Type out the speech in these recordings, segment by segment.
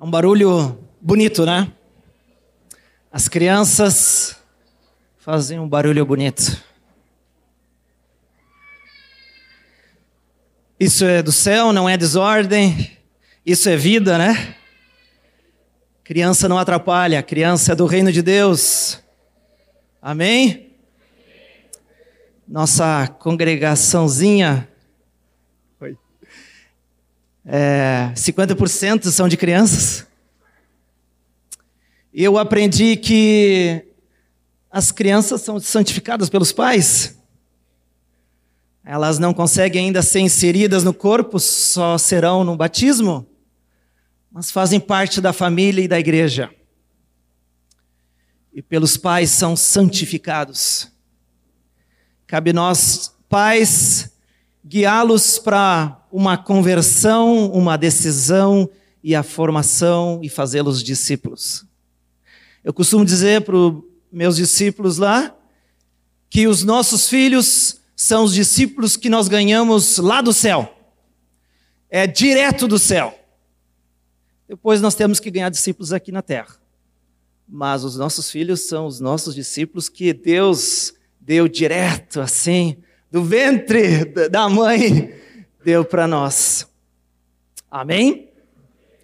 É um barulho bonito, né? As crianças fazem um barulho bonito. Isso é do céu, não é desordem. Isso é vida, né? Criança não atrapalha, criança é do reino de Deus. Amém? Nossa congregaçãozinha. É, 50% são de crianças. Eu aprendi que as crianças são santificadas pelos pais. Elas não conseguem ainda ser inseridas no corpo, só serão no batismo, mas fazem parte da família e da igreja. E pelos pais são santificados. Cabe nós, pais, guiá-los para uma conversão, uma decisão e a formação e fazê-los discípulos. Eu costumo dizer para os meus discípulos lá que os nossos filhos são os discípulos que nós ganhamos lá do céu. É direto do céu. Depois nós temos que ganhar discípulos aqui na terra. Mas os nossos filhos são os nossos discípulos que Deus deu direto assim, do ventre da mãe, deu para nós. Amém?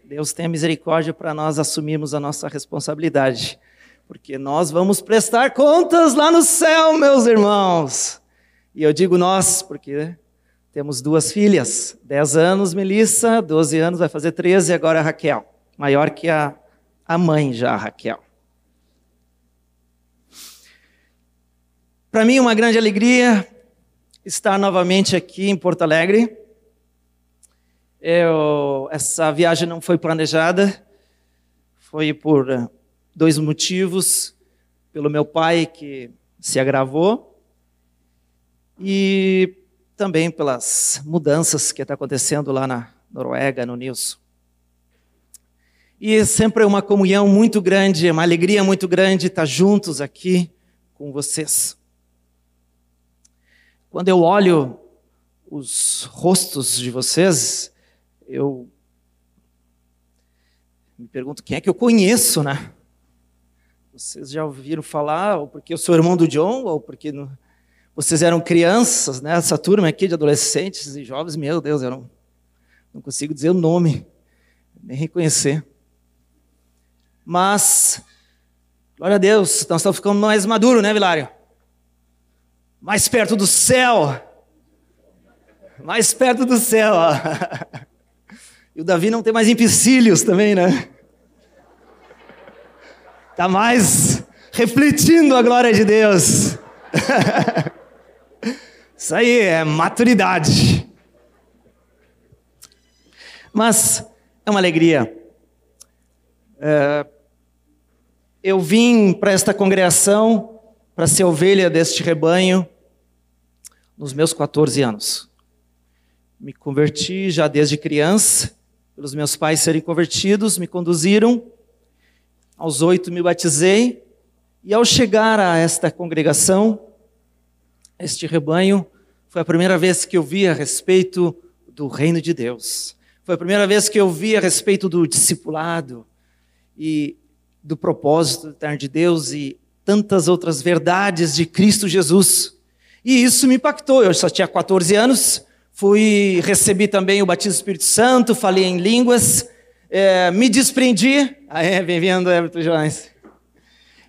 Deus tenha misericórdia para nós assumirmos a nossa responsabilidade, porque nós vamos prestar contas lá no céu, meus irmãos. E eu digo nós, porque temos duas filhas, 10 anos Melissa, 12 anos, vai fazer 13, agora Raquel, maior que a, a mãe já, a Raquel. Para mim, uma grande alegria estar novamente aqui em Porto Alegre. Eu, essa viagem não foi planejada, foi por dois motivos. Pelo meu pai, que se agravou, e também pelas mudanças que está acontecendo lá na Noruega, no Nilson. E sempre é uma comunhão muito grande, uma alegria muito grande estar juntos aqui com vocês. Quando eu olho os rostos de vocês, eu me pergunto quem é que eu conheço, né? Vocês já ouviram falar, ou porque eu sou irmão do John, ou porque vocês eram crianças, né? Essa turma aqui de adolescentes e jovens, meu Deus, eu não, não consigo dizer o nome, nem reconhecer. Mas, glória a Deus, nós estamos ficando mais maduros, né, Vilário? Mais perto do céu. Mais perto do céu. E o Davi não tem mais empecilhos também, né? Está mais refletindo a glória de Deus. Isso aí é maturidade. Mas é uma alegria. É, eu vim para esta congregação para ser ovelha deste rebanho nos meus 14 anos. Me converti já desde criança, pelos meus pais serem convertidos, me conduziram. Aos oito me batizei, e ao chegar a esta congregação, este rebanho, foi a primeira vez que eu vi a respeito do reino de Deus. Foi a primeira vez que eu vi a respeito do discipulado e do propósito eterno de Deus e tantas outras verdades de Cristo Jesus. E isso me impactou. Eu só tinha 14 anos, fui recebi também o batismo do Espírito Santo, falei em línguas, é, me desprendi. É, bem-vindo, Everton Jones.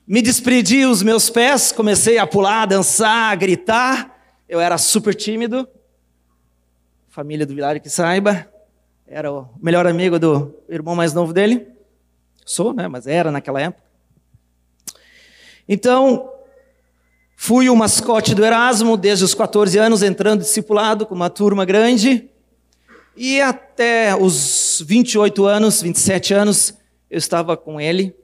Me desprendi os meus pés, comecei a pular, dançar, a gritar. Eu era super tímido. Família do Vilário que saiba. Era o melhor amigo do irmão mais novo dele. Sou, né? Mas era naquela época. Então, fui o mascote do Erasmo desde os 14 anos, entrando discipulado com uma turma grande. E até os 28 anos, 27 anos, eu estava com ele.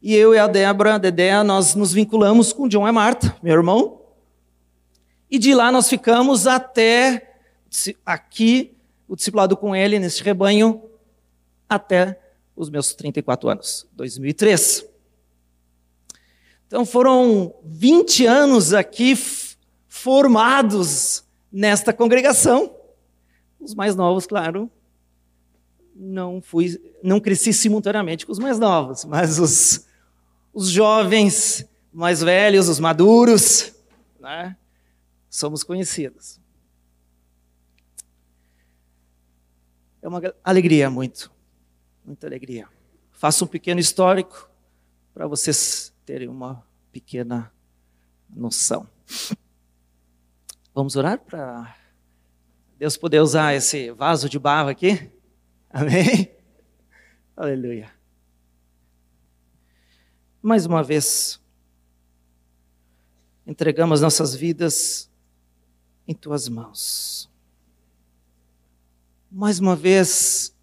E eu e a Débora, Dedé, nós nos vinculamos com John e Marta, meu irmão. E de lá nós ficamos até aqui, o discipulado com ele, nesse rebanho, até os meus 34 anos, 2003. Então foram 20 anos aqui formados nesta congregação. Os mais novos, claro, não fui, não cresci simultaneamente com os mais novos, mas os, os jovens, mais velhos, os maduros, né? somos conhecidos. É uma alegria muito, muita alegria. Faço um pequeno histórico para vocês terem uma pequena noção. Vamos orar para Deus poder usar esse vaso de barro aqui? Amém? Aleluia. Mais uma vez, entregamos nossas vidas em tuas mãos. Mais uma vez,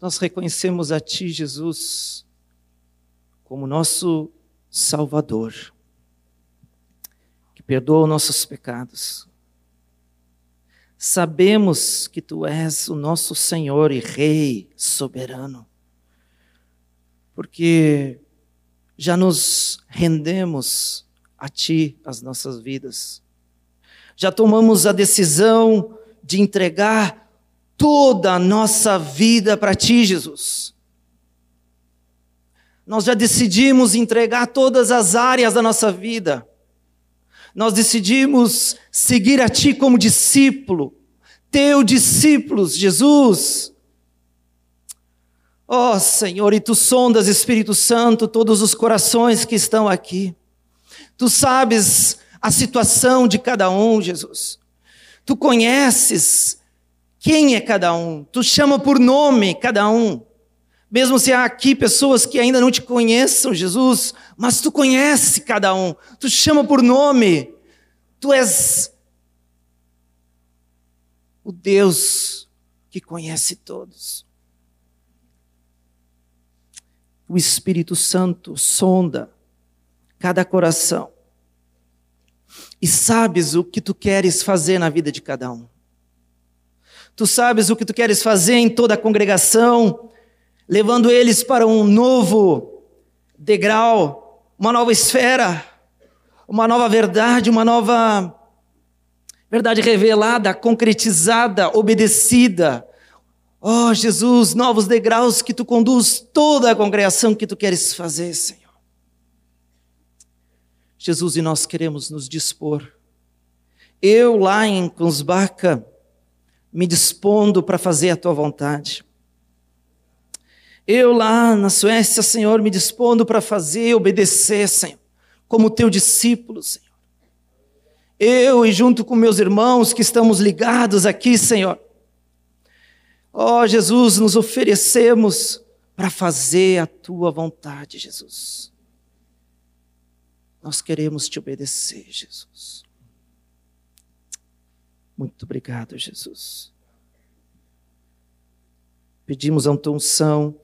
nós reconhecemos a Ti, Jesus, como nosso Salvador, que perdoa nossos pecados. Sabemos que Tu és o nosso Senhor e Rei soberano, porque já nos rendemos a Ti as nossas vidas. Já tomamos a decisão de entregar toda a nossa vida para Ti, Jesus. Nós já decidimos entregar todas as áreas da nossa vida. Nós decidimos seguir a Ti como discípulo, Teu discípulos, Jesus. Ó oh, Senhor, e Tu sondas, Espírito Santo, todos os corações que estão aqui. Tu sabes a situação de cada um, Jesus. Tu conheces quem é cada um. Tu chama por nome cada um. Mesmo se há aqui pessoas que ainda não te conheçam, Jesus, mas tu conhece cada um. Tu chama por nome. Tu és o Deus que conhece todos. O Espírito Santo sonda cada coração. E sabes o que tu queres fazer na vida de cada um. Tu sabes o que tu queres fazer em toda a congregação, levando eles para um novo degrau, uma nova esfera, uma nova verdade, uma nova verdade revelada, concretizada, obedecida. Oh, Jesus, novos degraus que tu conduz toda a congregação que tu queres fazer, Senhor. Jesus, e nós queremos nos dispor. Eu lá em Kunsbaka, me dispondo para fazer a tua vontade. Eu lá na Suécia, Senhor, me dispondo para fazer, obedecer, Senhor, como teu discípulo, Senhor. Eu e junto com meus irmãos que estamos ligados aqui, Senhor. Ó oh, Jesus, nos oferecemos para fazer a tua vontade, Jesus. Nós queremos te obedecer, Jesus. Muito obrigado, Jesus. Pedimos a tua unção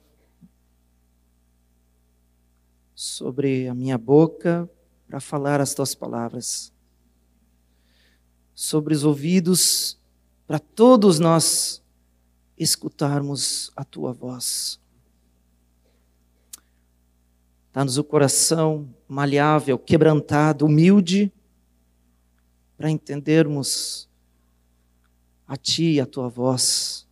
sobre a minha boca para falar as tuas palavras, sobre os ouvidos para todos nós escutarmos a tua voz. Dá-nos o coração maleável, quebrantado, humilde, para entendermos a Ti e a Tua voz.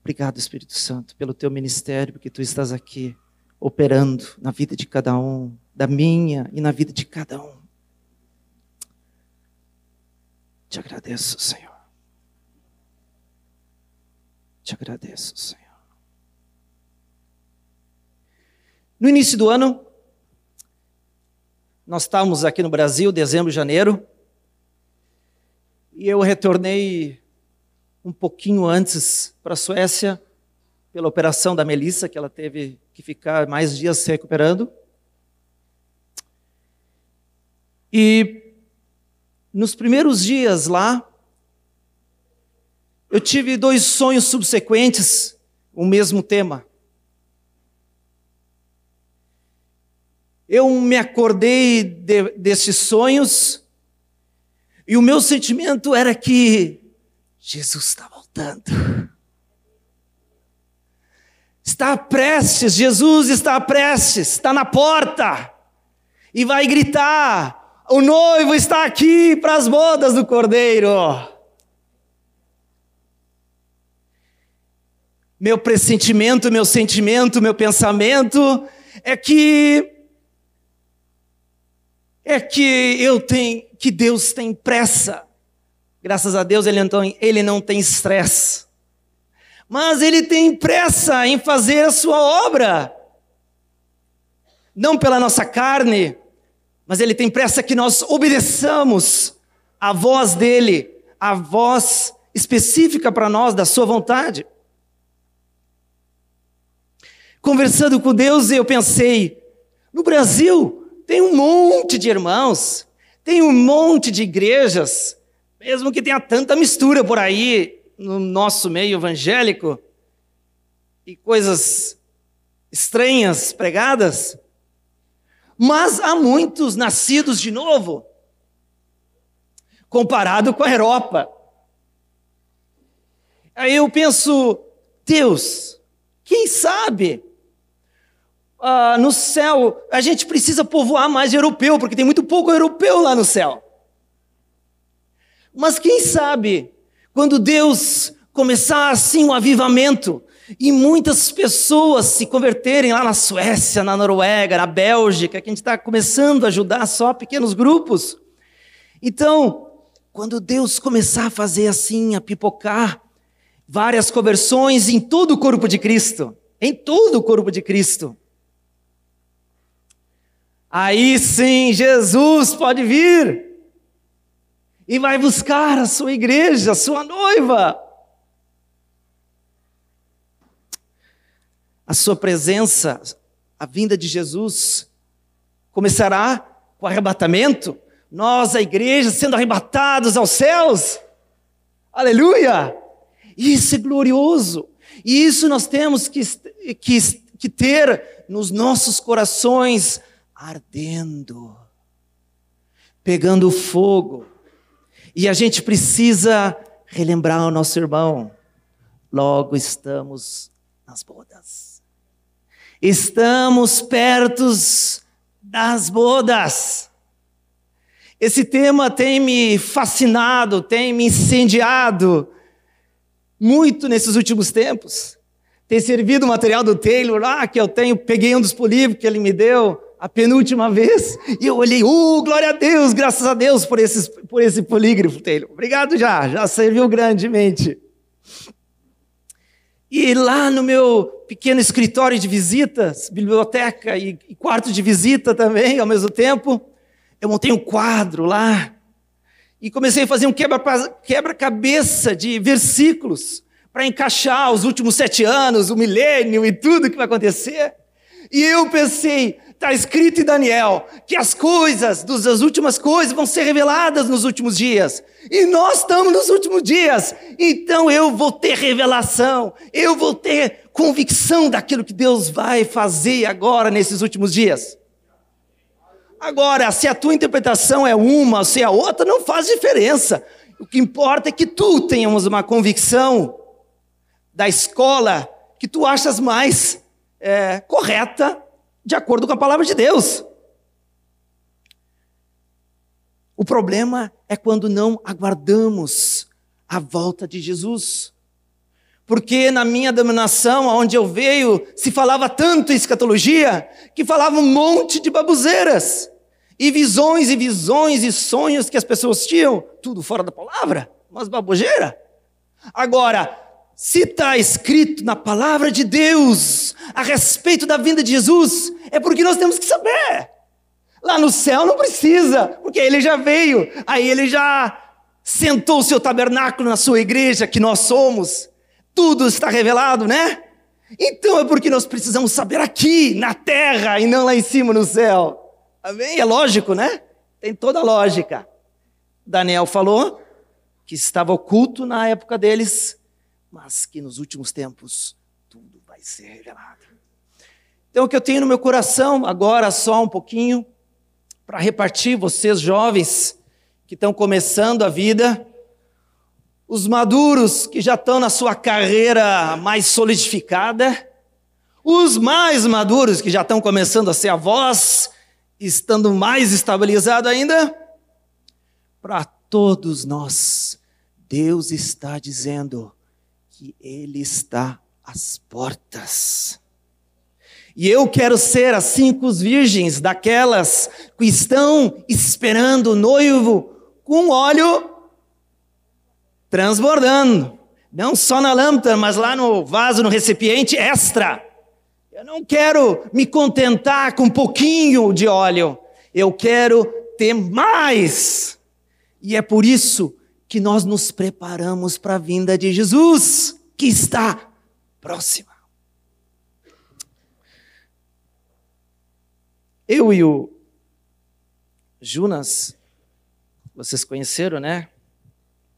Obrigado, Espírito Santo, pelo Teu ministério, porque Tu estás aqui operando na vida de cada um, da minha e na vida de cada um. Te agradeço, Senhor. Te agradeço, Senhor. No início do ano, nós estávamos aqui no Brasil, dezembro, janeiro, e eu retornei um pouquinho antes para a Suécia, pela operação da Melissa, que ela teve que ficar mais dias se recuperando. E nos primeiros dias lá, eu tive dois sonhos subsequentes, o mesmo tema. eu me acordei de, desses sonhos e o meu sentimento era que Jesus está voltando. Está prestes, Jesus está prestes, está na porta e vai gritar: o noivo está aqui para as bodas do cordeiro. meu pressentimento, meu sentimento, meu pensamento é que é que eu tenho que Deus tem pressa. Graças a Deus ele não, ele não tem estresse. Mas ele tem pressa em fazer a sua obra. Não pela nossa carne, mas ele tem pressa que nós obedeçamos a voz dele, a voz específica para nós da sua vontade. Conversando com Deus, eu pensei: no Brasil tem um monte de irmãos, tem um monte de igrejas, mesmo que tenha tanta mistura por aí no nosso meio evangélico e coisas estranhas pregadas, mas há muitos nascidos de novo, comparado com a Europa. Aí eu penso, Deus, quem sabe ah, no céu, a gente precisa povoar mais europeu, porque tem muito pouco europeu lá no céu. Mas quem sabe, quando Deus começar assim um avivamento, e muitas pessoas se converterem lá na Suécia, na Noruega, na Bélgica, que a gente está começando a ajudar só pequenos grupos. Então, quando Deus começar a fazer assim, a pipocar várias conversões em todo o corpo de Cristo, em todo o corpo de Cristo, Aí sim, Jesus pode vir e vai buscar a sua igreja, a sua noiva. A sua presença, a vinda de Jesus, começará com o arrebatamento, nós, a igreja, sendo arrebatados aos céus. Aleluia! Isso é glorioso. E isso nós temos que, que, que ter nos nossos corações ardendo, pegando fogo. E a gente precisa relembrar o nosso irmão. Logo estamos nas bodas. Estamos perto das bodas. Esse tema tem me fascinado, tem me incendiado muito nesses últimos tempos. Tem servido o material do Taylor lá, que eu tenho, peguei um dos políticos que ele me deu, a penúltima vez, e eu olhei, uh, glória a Deus, graças a Deus por, esses, por esse polígrafo, Taylor. Obrigado já, já serviu grandemente. E lá no meu pequeno escritório de visitas, biblioteca e, e quarto de visita também, ao mesmo tempo, eu montei um quadro lá e comecei a fazer um quebra-cabeça de versículos para encaixar os últimos sete anos, o milênio e tudo que vai acontecer. E eu pensei, Está escrito em Daniel que as coisas, das últimas coisas, vão ser reveladas nos últimos dias. E nós estamos nos últimos dias. Então eu vou ter revelação, eu vou ter convicção daquilo que Deus vai fazer agora nesses últimos dias. Agora, se a tua interpretação é uma se é outra, não faz diferença. O que importa é que tu tenhamos uma convicção da escola que tu achas mais é, correta de acordo com a palavra de Deus. O problema é quando não aguardamos a volta de Jesus. Porque na minha dominação, onde eu veio, se falava tanto escatologia, que falava um monte de babuzeiras, e visões e visões e sonhos que as pessoas tinham, tudo fora da palavra, mas babogeira. Agora, se está escrito na palavra de Deus a respeito da vinda de Jesus, é porque nós temos que saber. Lá no céu não precisa, porque ele já veio, aí ele já sentou o seu tabernáculo na sua igreja, que nós somos. Tudo está revelado, né? Então é porque nós precisamos saber aqui, na terra, e não lá em cima no céu. Amém? É lógico, né? Tem toda a lógica. Daniel falou que estava oculto na época deles, mas que nos últimos tempos tudo vai ser revelado. Então, o que eu tenho no meu coração agora, só um pouquinho, para repartir vocês jovens que estão começando a vida, os maduros que já estão na sua carreira mais solidificada, os mais maduros que já estão começando a ser avós, estando mais estabilizado ainda, para todos nós, Deus está dizendo: que Ele está as portas. E eu quero ser as cinco virgens, daquelas que estão esperando o noivo com óleo transbordando. Não só na lâmpada, mas lá no vaso, no recipiente extra. Eu não quero me contentar com um pouquinho de óleo. Eu quero ter mais. E é por isso que nós nos preparamos para a vinda de Jesus, que está próxima. Eu e o Jonas, vocês conheceram, né?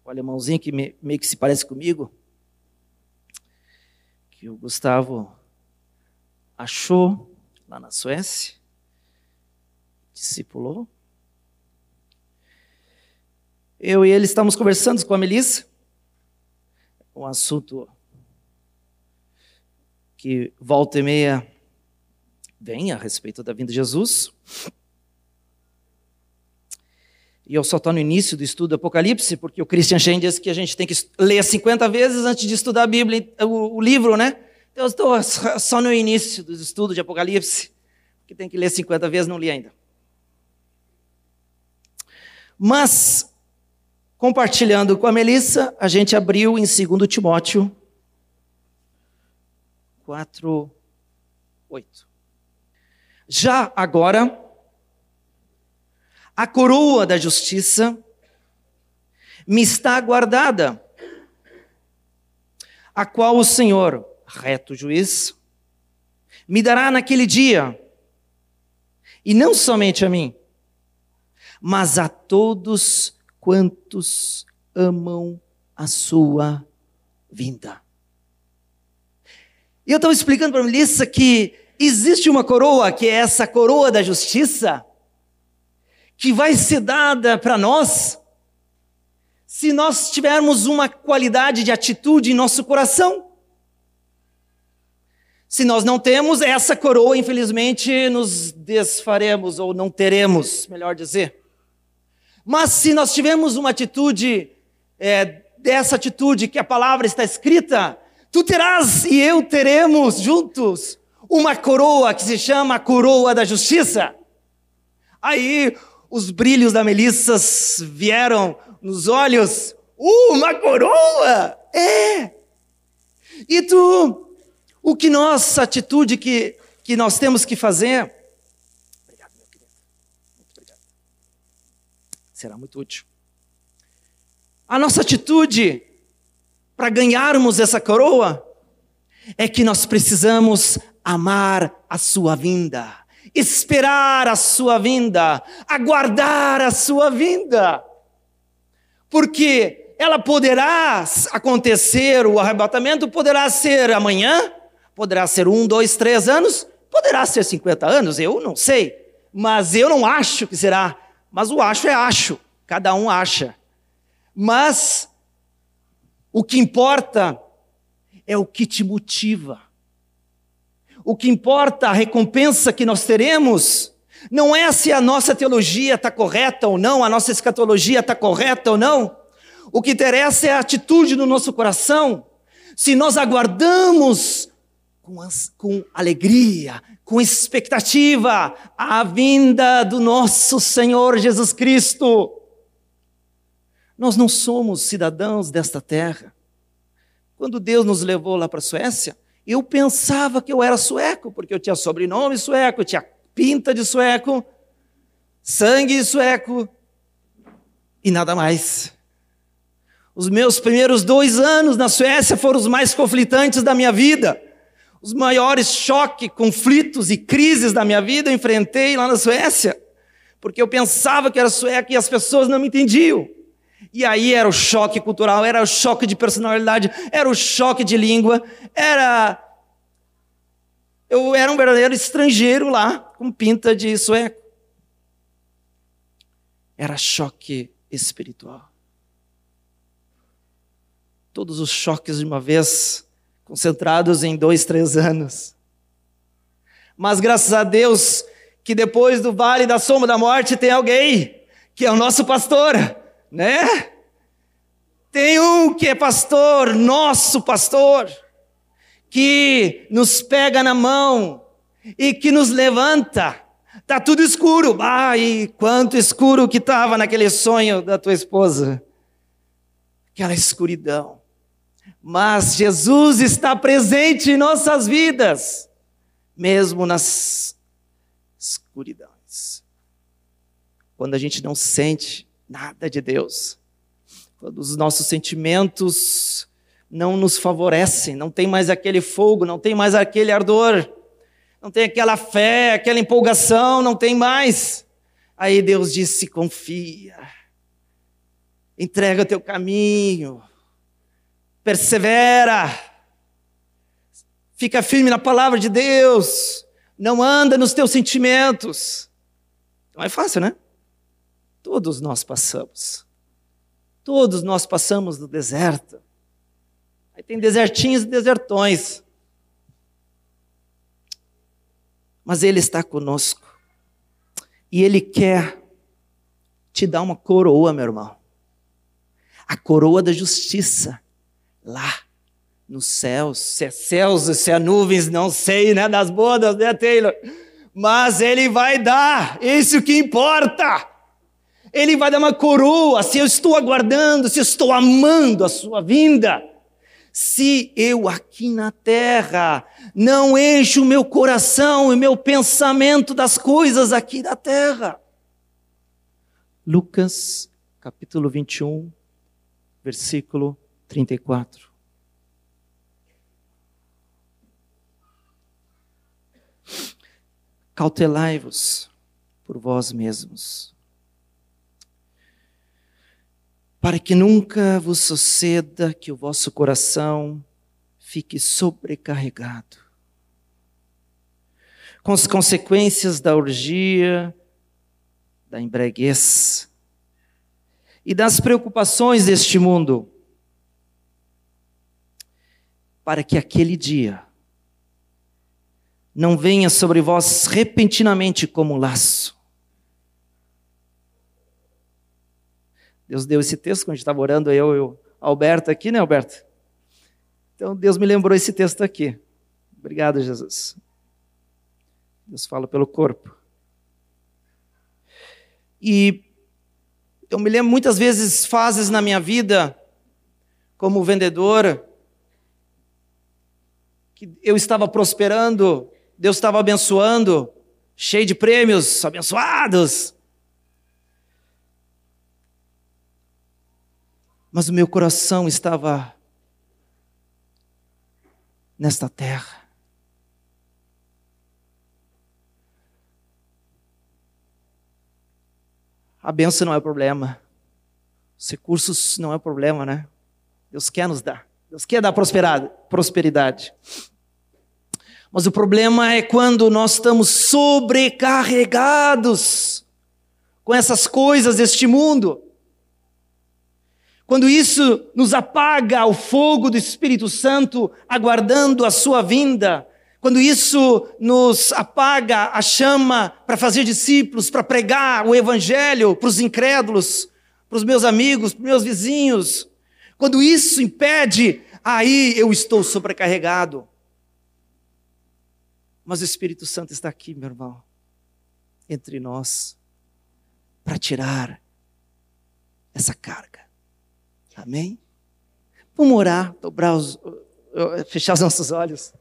O alemãozinho que me, meio que se parece comigo, que o Gustavo achou lá na Suécia, discipulou. Eu e ele estamos conversando com a Melissa, um assunto que volta e meia vem a respeito da vinda de Jesus. E eu só estou no início do estudo do Apocalipse, porque o Christian Shen diz que a gente tem que ler 50 vezes antes de estudar a Bíblia, o, o livro, né? Então eu estou só no início do estudo de Apocalipse, que tem que ler 50 vezes, não li ainda. Mas, compartilhando com a Melissa, a gente abriu em 2 Timóteo 4, 8. Já agora, a coroa da justiça me está guardada, a qual o Senhor, reto juiz, me dará naquele dia, e não somente a mim, mas a todos quantos amam a sua vinda. E eu estava explicando para a Melissa que existe uma coroa, que é essa coroa da justiça, que vai ser dada para nós se nós tivermos uma qualidade de atitude em nosso coração. Se nós não temos essa coroa, infelizmente nos desfaremos ou não teremos, melhor dizer. Mas se nós tivermos uma atitude, é, dessa atitude que a palavra está escrita, tu terás e eu teremos juntos uma coroa que se chama coroa da justiça. Aí os brilhos da Melissa vieram nos olhos. Uh, uma coroa! É! E tu, o que nossa atitude que, que nós temos que fazer? Obrigado, meu querido. Muito obrigado. Será muito útil. A nossa atitude para ganharmos essa coroa é que nós precisamos amar a sua vinda, esperar a sua vinda, aguardar a sua vinda. Porque ela poderá acontecer, o arrebatamento poderá ser amanhã, poderá ser um, dois, três anos, poderá ser 50 anos, eu não sei, mas eu não acho que será. Mas o acho é acho, cada um acha. Mas o que importa é o que te motiva. O que importa, a recompensa que nós teremos, não é se a nossa teologia está correta ou não, a nossa escatologia está correta ou não. O que interessa é a atitude do nosso coração. Se nós aguardamos com, as, com alegria, com expectativa, a vinda do nosso Senhor Jesus Cristo. Nós não somos cidadãos desta terra. Quando Deus nos levou lá para a Suécia, eu pensava que eu era sueco, porque eu tinha sobrenome sueco, tinha pinta de sueco, sangue sueco e nada mais. Os meus primeiros dois anos na Suécia foram os mais conflitantes da minha vida. Os maiores choques, conflitos e crises da minha vida eu enfrentei lá na Suécia, porque eu pensava que era sueco e as pessoas não me entendiam. E aí era o choque cultural, era o choque de personalidade, era o choque de língua, era. Eu era um verdadeiro estrangeiro lá, com pinta de sueco. Era choque espiritual. Todos os choques de uma vez, concentrados em dois, três anos. Mas graças a Deus, que depois do vale da sombra da morte tem alguém, que é o nosso pastor né? Tem um que é pastor, nosso pastor, que nos pega na mão e que nos levanta. Tá tudo escuro. Ai, quanto escuro que estava naquele sonho da tua esposa. Aquela escuridão. Mas Jesus está presente em nossas vidas, mesmo nas escuridões. Quando a gente não sente nada de Deus, quando os nossos sentimentos não nos favorecem, não tem mais aquele fogo, não tem mais aquele ardor, não tem aquela fé, aquela empolgação, não tem mais. Aí Deus disse: confia, entrega teu caminho, persevera, fica firme na palavra de Deus, não anda nos teus sentimentos. Não é fácil, né? Todos nós passamos. Todos nós passamos no deserto. Aí tem desertinhos e desertões. Mas Ele está conosco. E Ele quer te dar uma coroa, meu irmão. A coroa da justiça. Lá nos céus. Se é céus, se é nuvens, não sei, né? Das bodas, né, Taylor? Mas Ele vai dar. Isso que importa. Ele vai dar uma coroa. Se eu estou aguardando, se eu estou amando a sua vinda se eu aqui na terra não encho o meu coração e meu pensamento das coisas aqui da terra. Lucas, capítulo 21, versículo 34. Cautelai-vos por vós mesmos para que nunca vos suceda que o vosso coração fique sobrecarregado com as consequências da orgia, da embriaguez e das preocupações deste mundo, para que aquele dia não venha sobre vós repentinamente como laço Deus deu esse texto quando a gente estava orando, eu e o Alberto aqui, né, Alberto? Então Deus me lembrou esse texto aqui. Obrigado, Jesus. Deus fala pelo corpo. E eu me lembro muitas vezes fases na minha vida, como vendedor, que eu estava prosperando, Deus estava abençoando, cheio de prêmios, abençoados. mas o meu coração estava nesta terra. A benção não é problema. Os recursos não é problema, né? Deus quer nos dar. Deus quer dar prosperidade. Mas o problema é quando nós estamos sobrecarregados com essas coisas deste mundo. Quando isso nos apaga o fogo do Espírito Santo, aguardando a sua vinda, quando isso nos apaga a chama para fazer discípulos, para pregar o Evangelho para os incrédulos, para os meus amigos, para os meus vizinhos, quando isso impede, aí eu estou sobrecarregado. Mas o Espírito Santo está aqui, meu irmão, entre nós, para tirar essa carga. Amém? Vamos orar, dobrar os, fechar os nossos olhos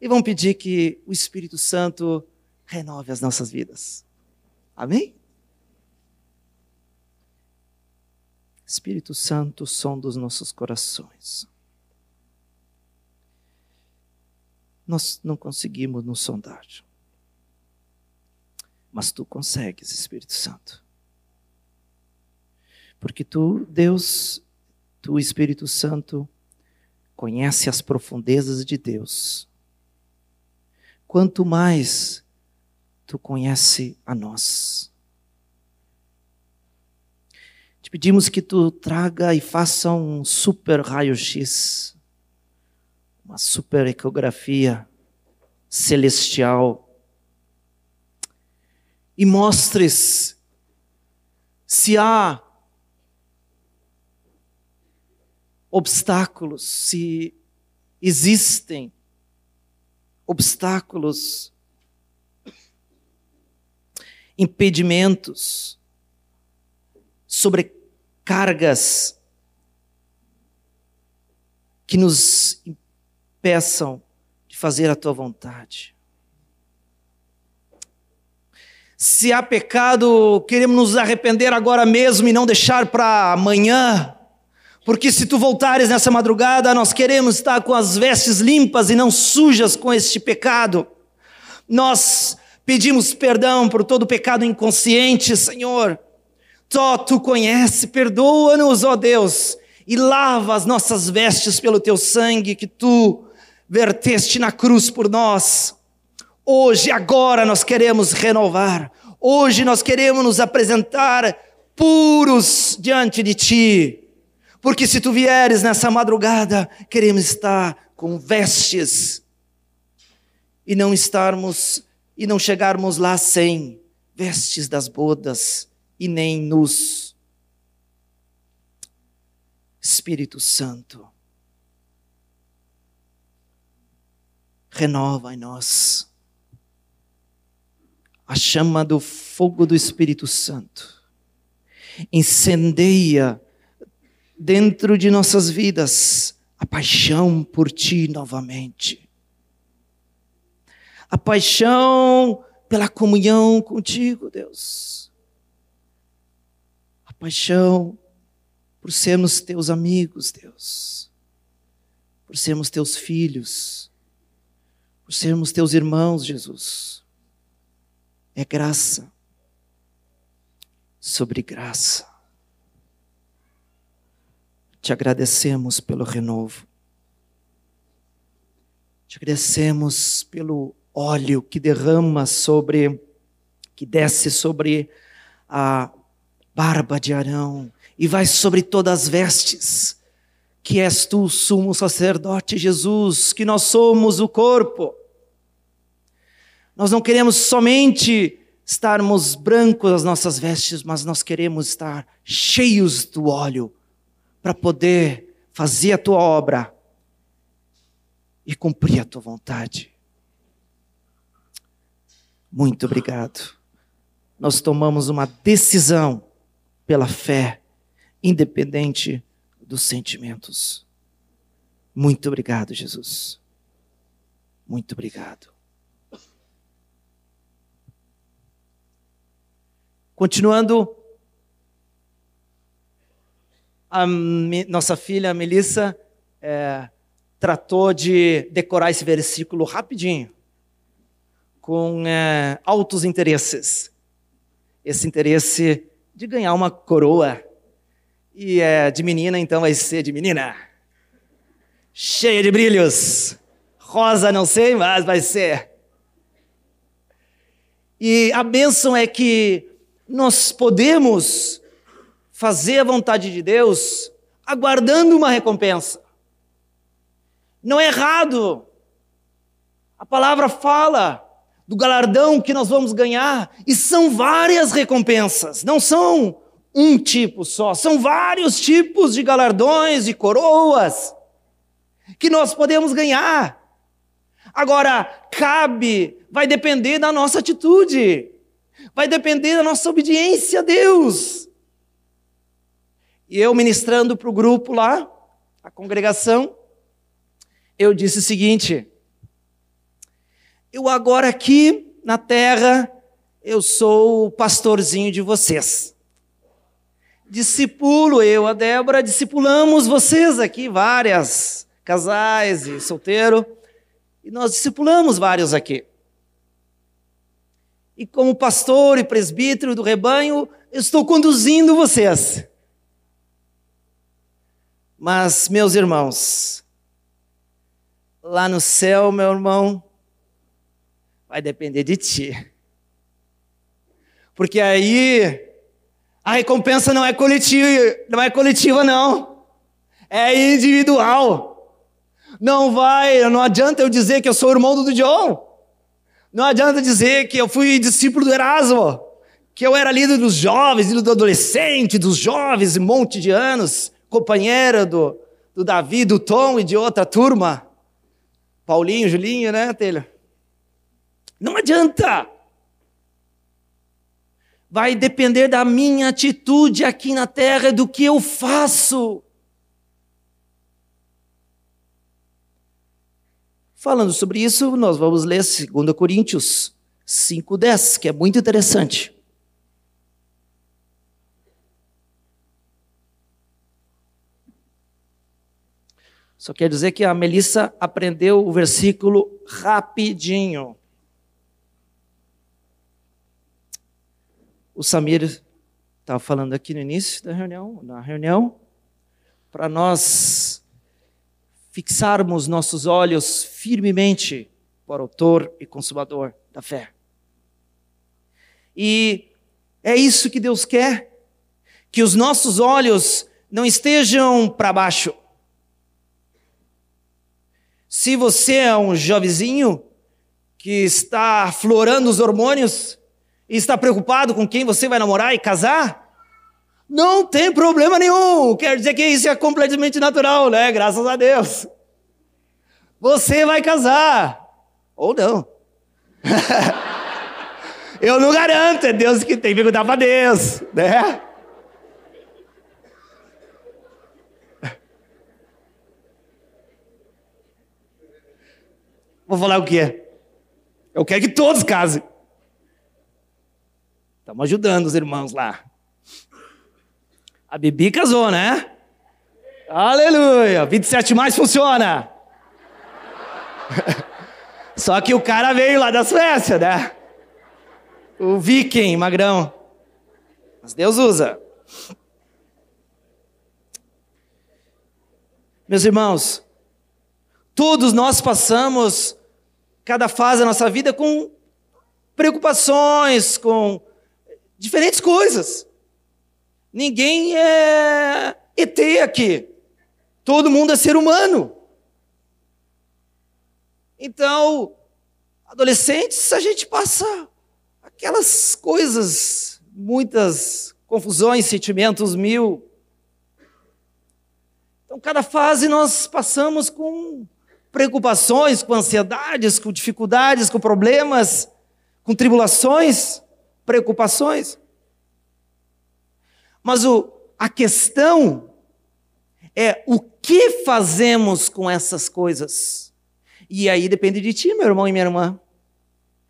e vamos pedir que o Espírito Santo renove as nossas vidas. Amém? Espírito Santo, som dos nossos corações. Nós não conseguimos nos sondar, mas tu consegues, Espírito Santo. Porque tu, Deus, Tu, Espírito Santo, conhece as profundezas de Deus. Quanto mais tu conhece a nós. Te pedimos que tu traga e faça um super raio-x, uma super ecografia celestial. E mostres se há obstáculos, se existem obstáculos, impedimentos, sobrecargas que nos impeçam de fazer a tua vontade. Se há pecado, queremos nos arrepender agora mesmo e não deixar para amanhã. Porque se tu voltares nessa madrugada, nós queremos estar com as vestes limpas e não sujas com este pecado. Nós pedimos perdão por todo pecado inconsciente, Senhor. Só tu conhece, perdoa-nos, ó Deus, e lava as nossas vestes pelo teu sangue que tu verteste na cruz por nós. Hoje, agora, nós queremos renovar. Hoje nós queremos nos apresentar puros diante de Ti. Porque se Tu vieres nessa madrugada, queremos estar com vestes e não estarmos e não chegarmos lá sem vestes das bodas e nem nus. Espírito Santo, renova em nós a chama do fogo do Espírito Santo. Incendeia dentro de nossas vidas a paixão por Ti novamente. A paixão pela comunhão contigo, Deus. A paixão por sermos Teus amigos, Deus. Por sermos Teus filhos. Por sermos Teus irmãos, Jesus é graça sobre graça. Te agradecemos pelo renovo. Te agradecemos pelo óleo que derrama sobre, que desce sobre a barba de Arão e vai sobre todas as vestes, que és tu, sumo sacerdote Jesus, que nós somos o corpo nós não queremos somente estarmos brancos as nossas vestes, mas nós queremos estar cheios do óleo para poder fazer a tua obra e cumprir a tua vontade. Muito obrigado. Nós tomamos uma decisão pela fé, independente dos sentimentos. Muito obrigado, Jesus. Muito obrigado. Continuando, a nossa filha Melissa é, tratou de decorar esse versículo rapidinho, com é, altos interesses. Esse interesse de ganhar uma coroa. E é, de menina, então vai ser de menina. Cheia de brilhos. Rosa, não sei, mas vai ser. E a bênção é que nós podemos fazer a vontade de Deus aguardando uma recompensa. Não é errado. A palavra fala do galardão que nós vamos ganhar, e são várias recompensas, não são um tipo só, são vários tipos de galardões e coroas que nós podemos ganhar. Agora, cabe, vai depender da nossa atitude vai depender da nossa obediência a Deus. E eu ministrando para o grupo lá, a congregação, eu disse o seguinte: eu agora aqui na terra, eu sou o pastorzinho de vocês. Discipulo eu, a Débora, discipulamos vocês aqui, várias casais e solteiro, e nós discipulamos vários aqui e como pastor e presbítero do rebanho, eu estou conduzindo vocês. Mas, meus irmãos, lá no céu, meu irmão, vai depender de ti. Porque aí a recompensa não é coletiva, não é coletiva não. É individual. Não vai, não adianta eu dizer que eu sou irmão do John. Não adianta dizer que eu fui discípulo do Erasmo, que eu era líder dos jovens, líder do adolescente, dos jovens, um monte de anos, companheiro do, do Davi, do Tom e de outra turma. Paulinho, Julinho, né, Telha? Não adianta. Vai depender da minha atitude aqui na terra, do que eu faço. Falando sobre isso, nós vamos ler 2 Coríntios 5,10, que é muito interessante. Só quer dizer que a Melissa aprendeu o versículo rapidinho. O Samir estava falando aqui no início da reunião, na reunião, para nós fixarmos nossos olhos firmemente para o autor e consumador da fé. E é isso que Deus quer, que os nossos olhos não estejam para baixo. Se você é um jovenzinho que está florando os hormônios e está preocupado com quem você vai namorar e casar, não tem problema nenhum. Quer dizer que isso é completamente natural, né? Graças a Deus. Você vai casar. Ou não. Eu não garanto, é Deus que tem que perguntar para Deus, né? Vou falar o quê? Eu quero que todos casem. Estamos ajudando os irmãos lá. A Bibi casou, né? Aleluia! 27 mais funciona. Só que o cara veio lá da Suécia, né? O viking, magrão. Mas Deus usa. Meus irmãos, todos nós passamos cada fase da nossa vida com preocupações, com diferentes coisas. Ninguém é ET aqui. Todo mundo é ser humano. Então, adolescentes, a gente passa aquelas coisas, muitas confusões, sentimentos mil. Então, cada fase nós passamos com preocupações, com ansiedades, com dificuldades, com problemas, com tribulações preocupações. Mas o, a questão é o que fazemos com essas coisas. E aí depende de ti, meu irmão e minha irmã.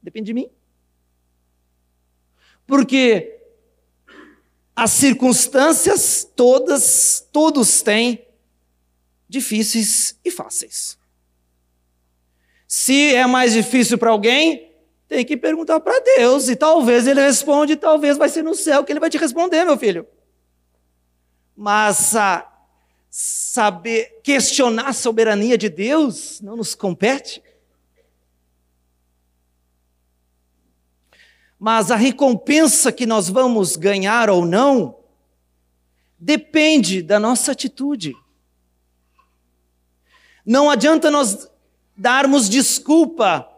Depende de mim. Porque as circunstâncias todas, todos têm difíceis e fáceis. Se é mais difícil para alguém, tem que perguntar para Deus, e talvez ele responde, talvez vai ser no céu que ele vai te responder, meu filho. Mas a saber questionar a soberania de Deus não nos compete. Mas a recompensa que nós vamos ganhar ou não depende da nossa atitude. Não adianta nós darmos desculpa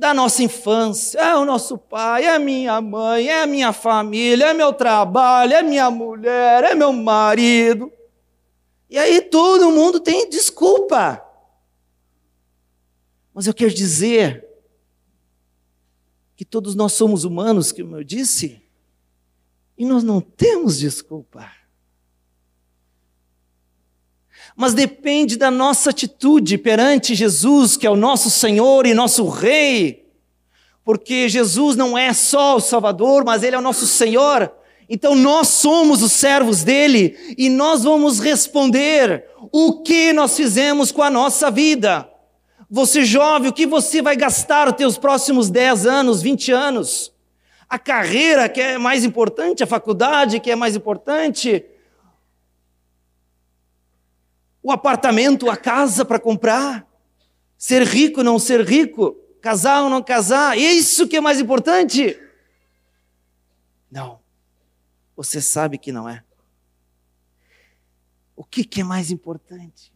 da nossa infância. É o nosso pai, é minha mãe, é minha família, é meu trabalho, é minha mulher, é meu marido. E aí todo mundo tem desculpa. Mas eu quero dizer que todos nós somos humanos, como eu disse, e nós não temos desculpa. Mas depende da nossa atitude perante Jesus, que é o nosso Senhor e nosso Rei. Porque Jesus não é só o Salvador, mas Ele é o nosso Senhor. Então nós somos os servos dele e nós vamos responder o que nós fizemos com a nossa vida. Você jovem, o que você vai gastar os teus próximos 10 anos, 20 anos? A carreira que é mais importante, a faculdade que é mais importante, o apartamento, a casa para comprar, ser rico, não ser rico, casar ou não casar, isso que é mais importante? Não, você sabe que não é. O que, que é mais importante?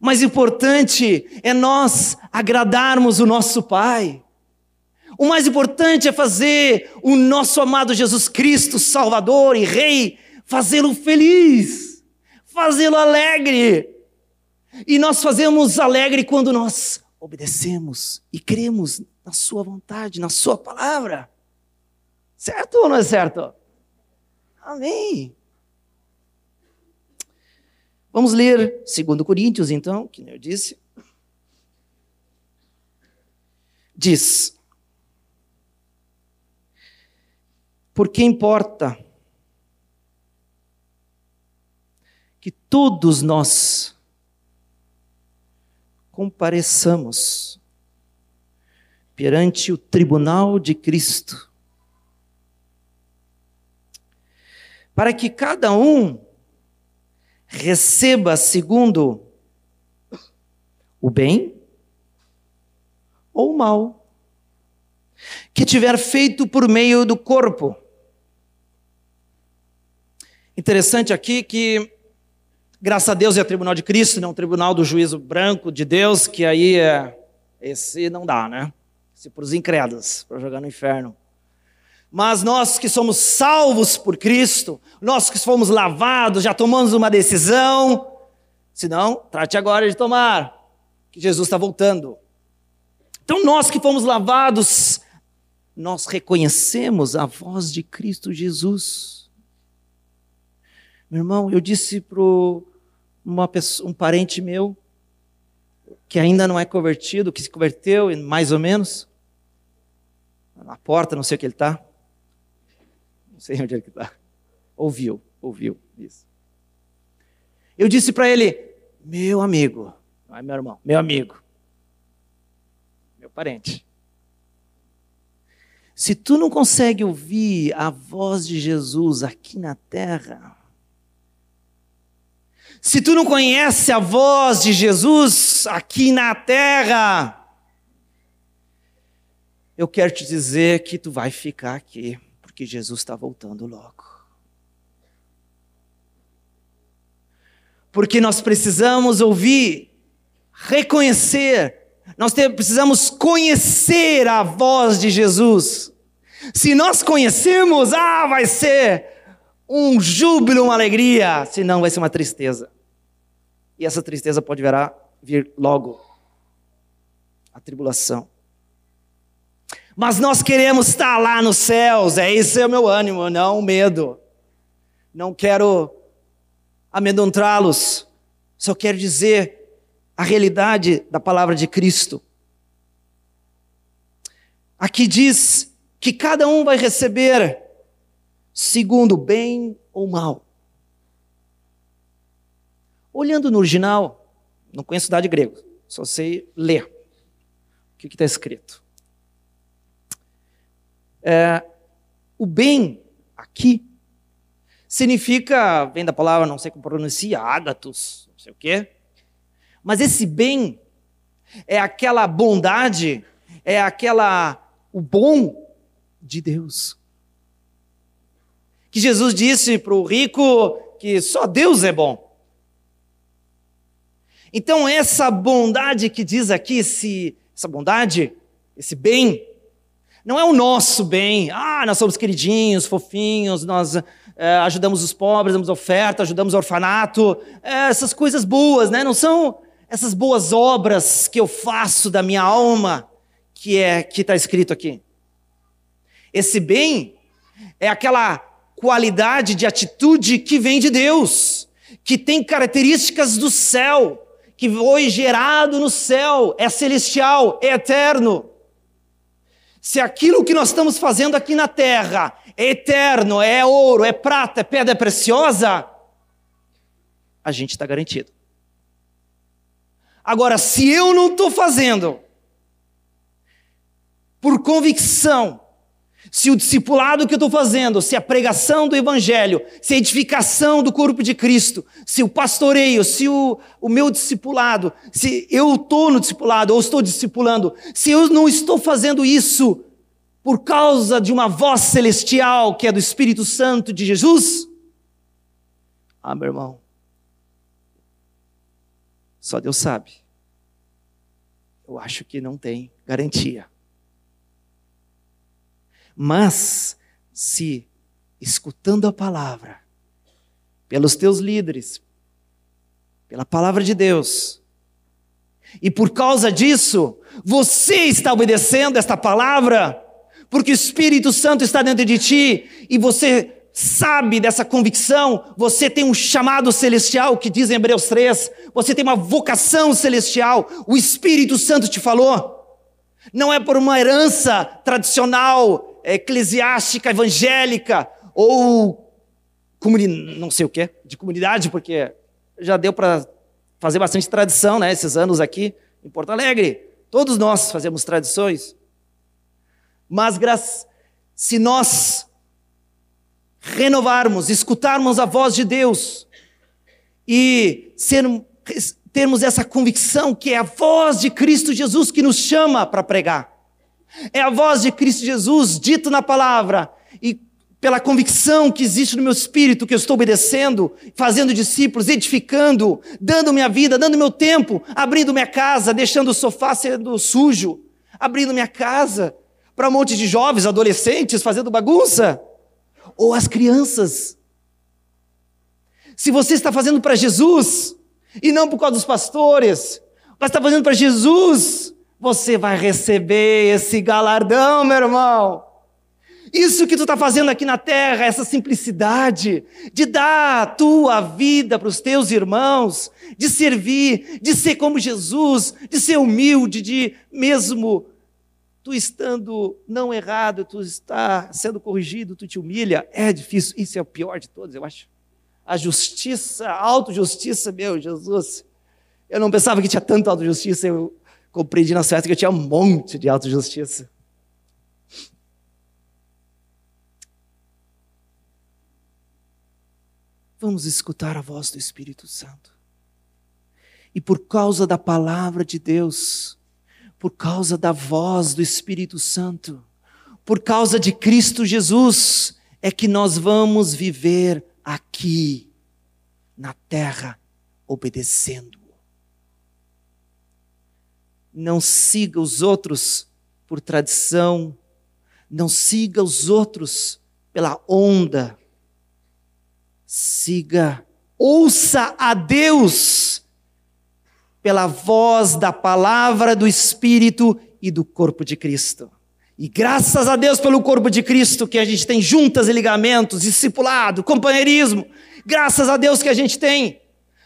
Mais importante é nós agradarmos o nosso Pai. O mais importante é fazer o nosso amado Jesus Cristo, Salvador e Rei, fazê-lo feliz fazê-lo alegre. E nós fazemos alegre quando nós obedecemos e cremos na Sua vontade, na Sua palavra. Certo ou não é certo? Amém. Vamos ler 2 Coríntios, então, que eu disse. Diz: Porque importa que todos nós compareçamos perante o tribunal de Cristo, para que cada um receba segundo o bem ou o mal que tiver feito por meio do corpo. Interessante aqui que, graças a Deus, é o tribunal de Cristo, não o tribunal do juízo branco de Deus, que aí é. Esse não dá, né? Esse para os incrédulos, para jogar no inferno. Mas nós que somos salvos por Cristo, nós que fomos lavados, já tomamos uma decisão. Se não, trate agora de tomar, que Jesus está voltando. Então, nós que fomos lavados, nós reconhecemos a voz de Cristo Jesus. Meu irmão, eu disse para um parente meu, que ainda não é convertido, que se converteu, mais ou menos, na porta, não sei o que ele está. Não sei onde ele está. Ouviu, ouviu isso. Eu disse para ele, meu amigo, não é meu irmão, meu amigo, meu parente. Se tu não consegue ouvir a voz de Jesus aqui na terra, se tu não conhece a voz de Jesus aqui na terra, eu quero te dizer que tu vai ficar aqui que Jesus está voltando logo. Porque nós precisamos ouvir, reconhecer, nós precisamos conhecer a voz de Jesus. Se nós conhecemos, ah, vai ser um júbilo, uma alegria, senão vai ser uma tristeza. E essa tristeza pode vir logo a tribulação mas nós queremos estar lá nos céus, é esse é o meu ânimo, não o medo. Não quero amedrontá-los, só quero dizer a realidade da palavra de Cristo. Aqui diz que cada um vai receber segundo bem ou mal. Olhando no original, não conheço nada de grego, só sei ler o que está escrito. É, o bem aqui significa, vem da palavra, não sei como pronuncia, ágatos, não sei o quê. Mas esse bem é aquela bondade, é aquela o bom de Deus. Que Jesus disse para o rico que só Deus é bom. Então essa bondade que diz aqui, esse, essa bondade, esse bem, não é o nosso bem. Ah, nós somos queridinhos, fofinhos, nós é, ajudamos os pobres, damos oferta, ajudamos o orfanato. É, essas coisas boas, né? Não são essas boas obras que eu faço da minha alma que é que está escrito aqui. Esse bem é aquela qualidade de atitude que vem de Deus, que tem características do céu, que foi gerado no céu, é celestial, é eterno. Se aquilo que nós estamos fazendo aqui na terra é eterno, é ouro, é prata, é pedra preciosa, a gente está garantido. Agora, se eu não estou fazendo, por convicção, se o discipulado que eu estou fazendo, se a pregação do Evangelho, se a edificação do corpo de Cristo, se o pastoreio, se o, o meu discipulado, se eu estou no discipulado ou estou discipulando, se eu não estou fazendo isso por causa de uma voz celestial que é do Espírito Santo de Jesus, ah, meu irmão, só Deus sabe. Eu acho que não tem garantia. Mas, se escutando a palavra, pelos teus líderes, pela palavra de Deus, E por causa disso, você está obedecendo esta palavra, porque o Espírito Santo está dentro de ti e você sabe dessa convicção, você tem um chamado celestial, que diz em Hebreus 3, você tem uma vocação celestial, o Espírito Santo te falou. Não é por uma herança tradicional, eclesiástica, evangélica, ou não sei o que, de comunidade, porque já deu para fazer bastante tradição, né, esses anos aqui em Porto Alegre. Todos nós fazemos tradições. Mas se nós renovarmos, escutarmos a voz de Deus e ser, termos essa convicção que é a voz de Cristo Jesus que nos chama para pregar. É a voz de Cristo Jesus dito na palavra e pela convicção que existe no meu espírito, que eu estou obedecendo, fazendo discípulos, edificando, dando minha vida, dando meu tempo, abrindo minha casa, deixando o sofá sendo sujo, abrindo minha casa para um monte de jovens, adolescentes fazendo bagunça, ou as crianças. Se você está fazendo para Jesus, e não por causa dos pastores, mas está fazendo para Jesus, você vai receber esse galardão, meu irmão. Isso que tu está fazendo aqui na terra, essa simplicidade de dar a tua vida para os teus irmãos, de servir, de ser como Jesus, de ser humilde, de mesmo tu estando não errado, tu está sendo corrigido, tu te humilha, é difícil. Isso é o pior de todos, eu acho. A justiça, a autojustiça, meu Jesus. Eu não pensava que tinha tanta autojustiça, eu compreendi na festa que eu tinha um monte de autojustiça. Vamos escutar a voz do Espírito Santo. E por causa da palavra de Deus, por causa da voz do Espírito Santo, por causa de Cristo Jesus, é que nós vamos viver aqui, na terra, obedecendo. Não siga os outros por tradição, não siga os outros pela onda, siga, ouça a Deus pela voz da palavra do Espírito e do corpo de Cristo. E graças a Deus pelo corpo de Cristo que a gente tem juntas e ligamentos, discipulado, companheirismo. Graças a Deus que a gente tem.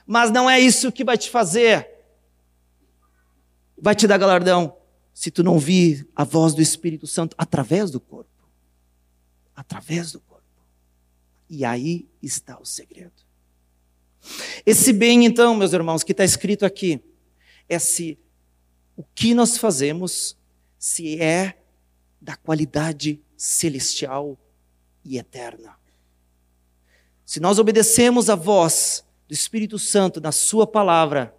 Mas não é isso que vai te fazer. Vai te dar galardão se tu não ouvir a voz do Espírito Santo através do corpo. Através do corpo. E aí está o segredo. Esse bem, então, meus irmãos, que está escrito aqui, é se o que nós fazemos se é da qualidade celestial e eterna. Se nós obedecemos a voz do Espírito Santo na Sua palavra,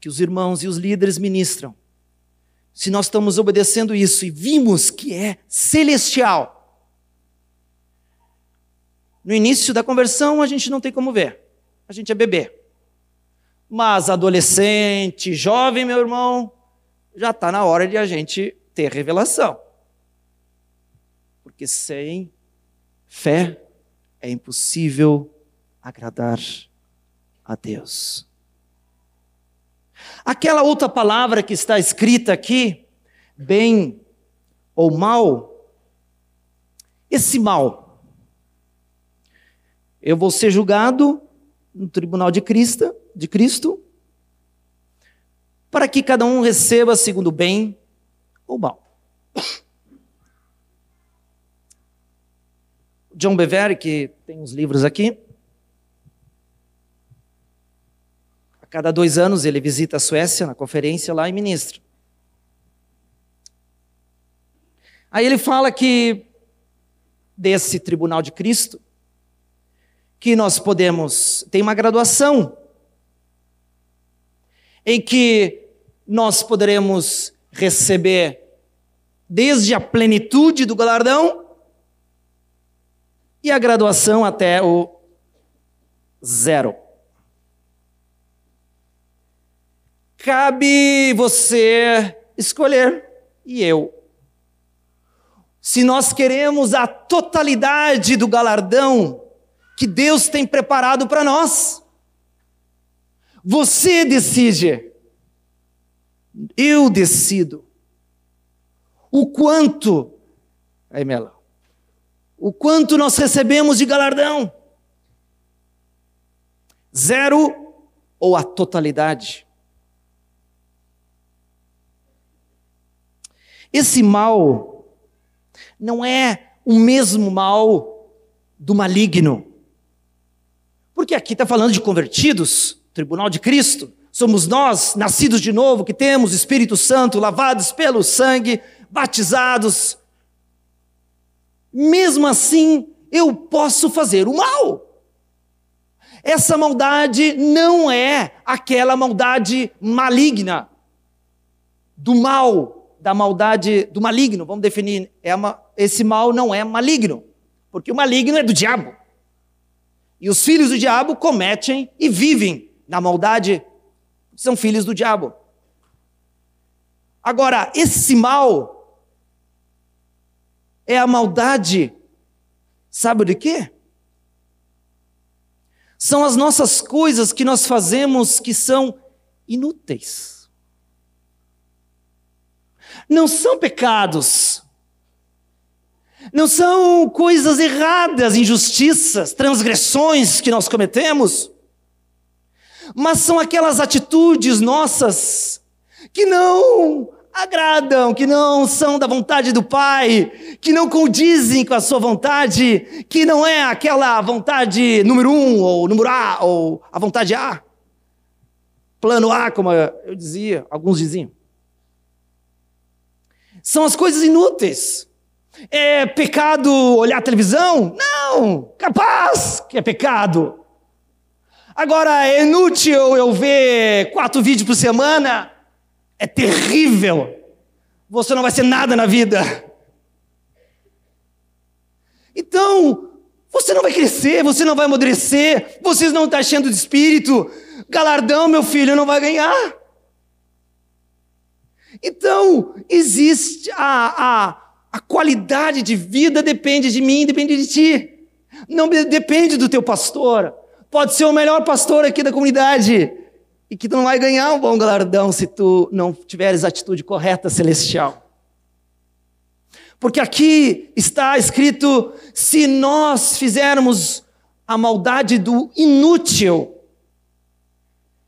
que os irmãos e os líderes ministram, se nós estamos obedecendo isso e vimos que é celestial, no início da conversão, a gente não tem como ver. A gente é bebê. Mas adolescente, jovem, meu irmão, já está na hora de a gente ter revelação. Porque sem fé é impossível agradar a Deus. Aquela outra palavra que está escrita aqui, bem ou mal, esse mal eu vou ser julgado no tribunal de Cristo, de Cristo, para que cada um receba segundo bem ou mal. John Bevere, que tem uns livros aqui, a cada dois anos ele visita a Suécia na conferência lá e ministra. Aí ele fala que desse tribunal de Cristo, que nós podemos, tem uma graduação, em que nós poderemos receber desde a plenitude do galardão e a graduação até o zero. Cabe você escolher e eu. Se nós queremos a totalidade do galardão, que Deus tem preparado para nós. Você decide Eu decido. O quanto, aí Mela, o quanto nós recebemos de galardão? Zero ou a totalidade? Esse mal não é o mesmo mal do maligno. Porque aqui está falando de convertidos, tribunal de Cristo. Somos nós, nascidos de novo, que temos Espírito Santo, lavados pelo sangue, batizados. Mesmo assim, eu posso fazer o mal. Essa maldade não é aquela maldade maligna, do mal, da maldade do maligno, vamos definir. É uma, esse mal não é maligno, porque o maligno é do diabo. E os filhos do diabo cometem e vivem na maldade, são filhos do diabo. Agora, esse mal é a maldade, sabe de quê? São as nossas coisas que nós fazemos que são inúteis. Não são pecados. Não são coisas erradas, injustiças, transgressões que nós cometemos. Mas são aquelas atitudes nossas que não agradam, que não são da vontade do Pai, que não condizem com a sua vontade, que não é aquela vontade número um, ou número A, ou a vontade A. Plano A, como eu dizia, alguns diziam. São as coisas inúteis. É pecado olhar televisão? Não! Capaz que é pecado. Agora, é inútil eu ver quatro vídeos por semana? é terrível. Você não vai ser nada na vida. Então, você não vai crescer, você não vai amadurecer, você não está cheio de espírito. Galardão, meu filho, não vai ganhar. Então, existe a, a, a qualidade de vida depende de mim, depende de ti. Não depende do teu pastor. Pode ser o melhor pastor aqui da comunidade e que tu não vai ganhar um bom galardão se tu não tiveres a atitude correta celestial. Porque aqui está escrito: se nós fizermos a maldade do inútil,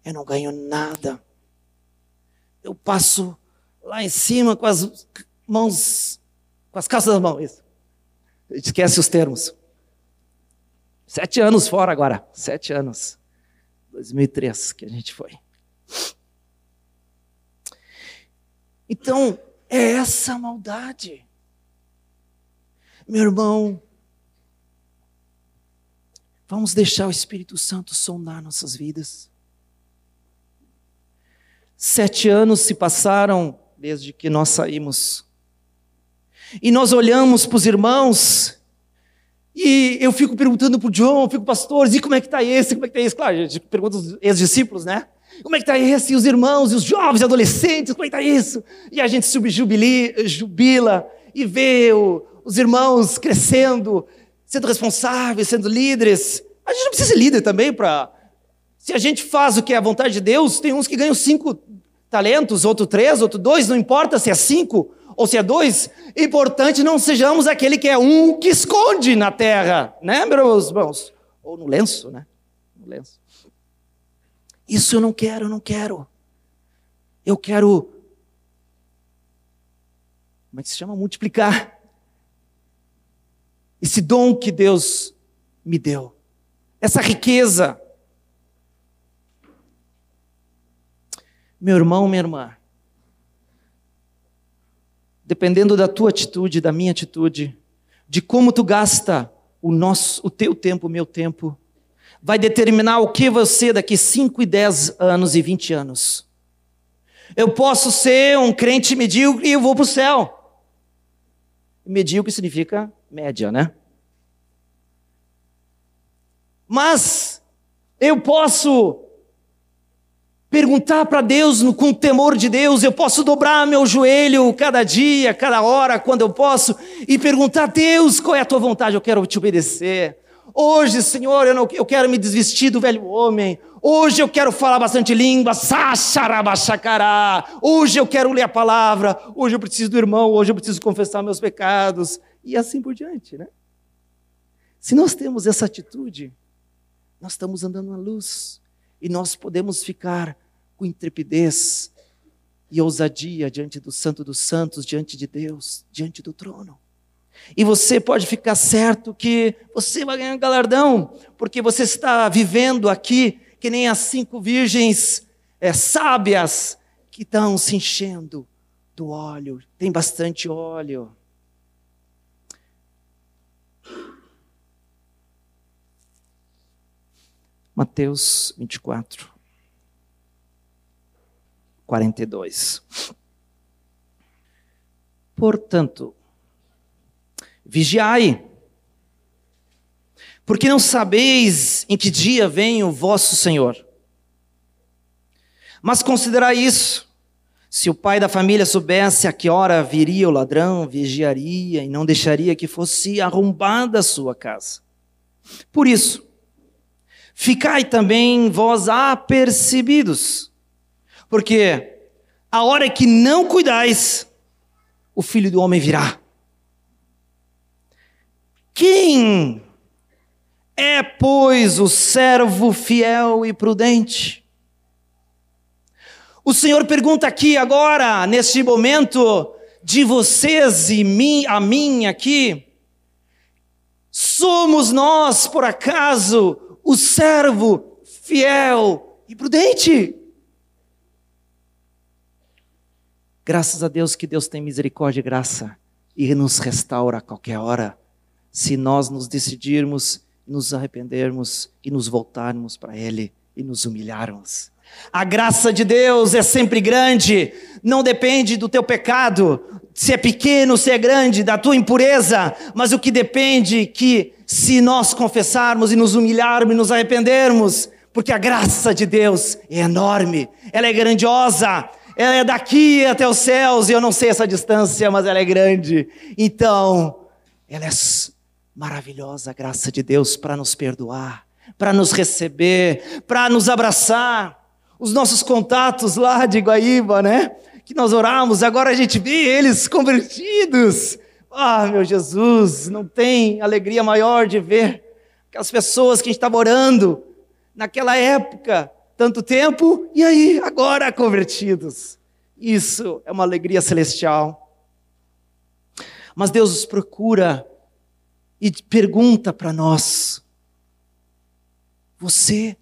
eu não ganho nada. Eu passo lá em cima com as mãos, com as calças das mãos. Isso. Esquece os termos. Sete anos fora agora. Sete anos. 2003 que a gente foi. Então, é essa maldade. Meu irmão, vamos deixar o Espírito Santo sondar nossas vidas. Sete anos se passaram desde que nós saímos. E nós olhamos para os irmãos e eu fico perguntando para o John, fico pastores, e como é que está esse, como é que está esse? Claro, a gente pergunta os ex-discípulos, né? Como é que está esse? E os irmãos, e os jovens, adolescentes, como é que está isso? E a gente subjubila e vê o, os irmãos crescendo, sendo responsáveis, sendo líderes. A gente não precisa ser líder também para... Se a gente faz o que é a vontade de Deus, tem uns que ganham cinco talentos, outro três, outro dois, não importa se é cinco ou se é dois, importante não sejamos aquele que é um que esconde na terra, né, meus irmãos? Ou no lenço, né? No lenço. Isso eu não quero, eu não quero. Eu quero. Como é que se chama? Multiplicar. Esse dom que Deus me deu. Essa riqueza. Meu irmão, minha irmã, dependendo da tua atitude, da minha atitude, de como tu gasta o nosso, o teu tempo, o meu tempo, vai determinar o que você daqui 5 e 10 anos e 20 anos. Eu posso ser um crente medíocre e eu vou para o céu. Medíocre significa média, né? Mas eu posso perguntar para Deus com temor de Deus, eu posso dobrar meu joelho cada dia, cada hora, quando eu posso, e perguntar a Deus qual é a tua vontade, eu quero te obedecer. Hoje, Senhor, eu, não, eu quero me desvestir do velho homem. Hoje eu quero falar bastante língua. Hoje eu quero ler a palavra. Hoje eu preciso do irmão. Hoje eu preciso confessar meus pecados. E assim por diante, né? Se nós temos essa atitude, nós estamos andando na luz. E nós podemos ficar com intrepidez e ousadia diante do Santo dos Santos, diante de Deus, diante do trono. E você pode ficar certo que você vai ganhar um galardão, porque você está vivendo aqui que nem as cinco virgens é, sábias que estão se enchendo do óleo. Tem bastante óleo. Mateus 24, 42. Portanto, vigiai, porque não sabeis em que dia vem o vosso Senhor. Mas considerai isso: se o pai da família soubesse a que hora viria o ladrão, vigiaria e não deixaria que fosse arrombada a sua casa. Por isso, ficai também vós apercebidos, porque a hora que não cuidais, o filho do homem virá. Quem é, pois, o servo fiel e prudente? O Senhor pergunta aqui agora, neste momento, de vocês e mim, a mim aqui, somos nós, por acaso, o servo fiel e prudente? Graças a Deus que Deus tem misericórdia e graça e nos restaura a qualquer hora, se nós nos decidirmos nos arrependermos e nos voltarmos para Ele e nos humilharmos. A graça de Deus é sempre grande, não depende do teu pecado, se é pequeno, se é grande, da tua impureza, mas o que depende é que se nós confessarmos e nos humilharmos e nos arrependermos, porque a graça de Deus é enorme, ela é grandiosa, ela é daqui até os céus, e eu não sei essa distância, mas ela é grande. Então, ela é maravilhosa graça de Deus para nos perdoar, para nos receber, para nos abraçar. Os nossos contatos lá de Guaíba, né? Que nós oramos, agora a gente vê eles convertidos. Ah, meu Jesus, não tem alegria maior de ver aquelas pessoas que a gente estava orando naquela época, tanto tempo, e aí, agora convertidos. Isso é uma alegria celestial. Mas Deus nos procura e pergunta para nós: Você,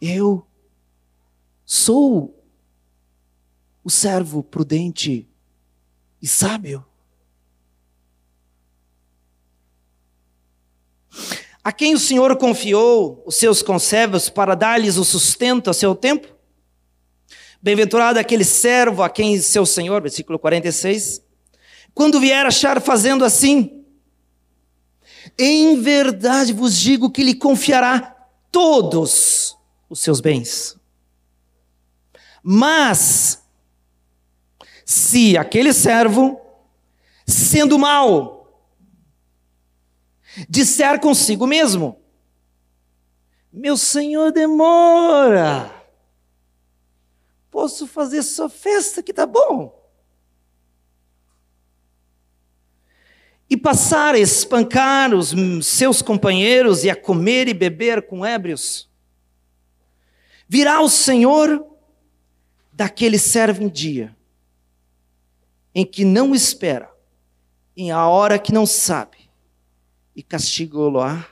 eu, sou o servo prudente e sábio? A quem o Senhor confiou os seus conservos para dar-lhes o sustento a seu tempo? Bem-aventurado aquele servo a quem seu Senhor, versículo 46, quando vier achar fazendo assim, em verdade vos digo que lhe confiará todos os seus bens. Mas, se aquele servo, sendo mau, disser consigo mesmo: Meu senhor demora, posso fazer só festa que tá bom. e passar a espancar os seus companheiros e a comer e beber com ébrios. Virá o Senhor daquele servo em dia, em que não espera, em a hora que não sabe, e castigou-lo-á,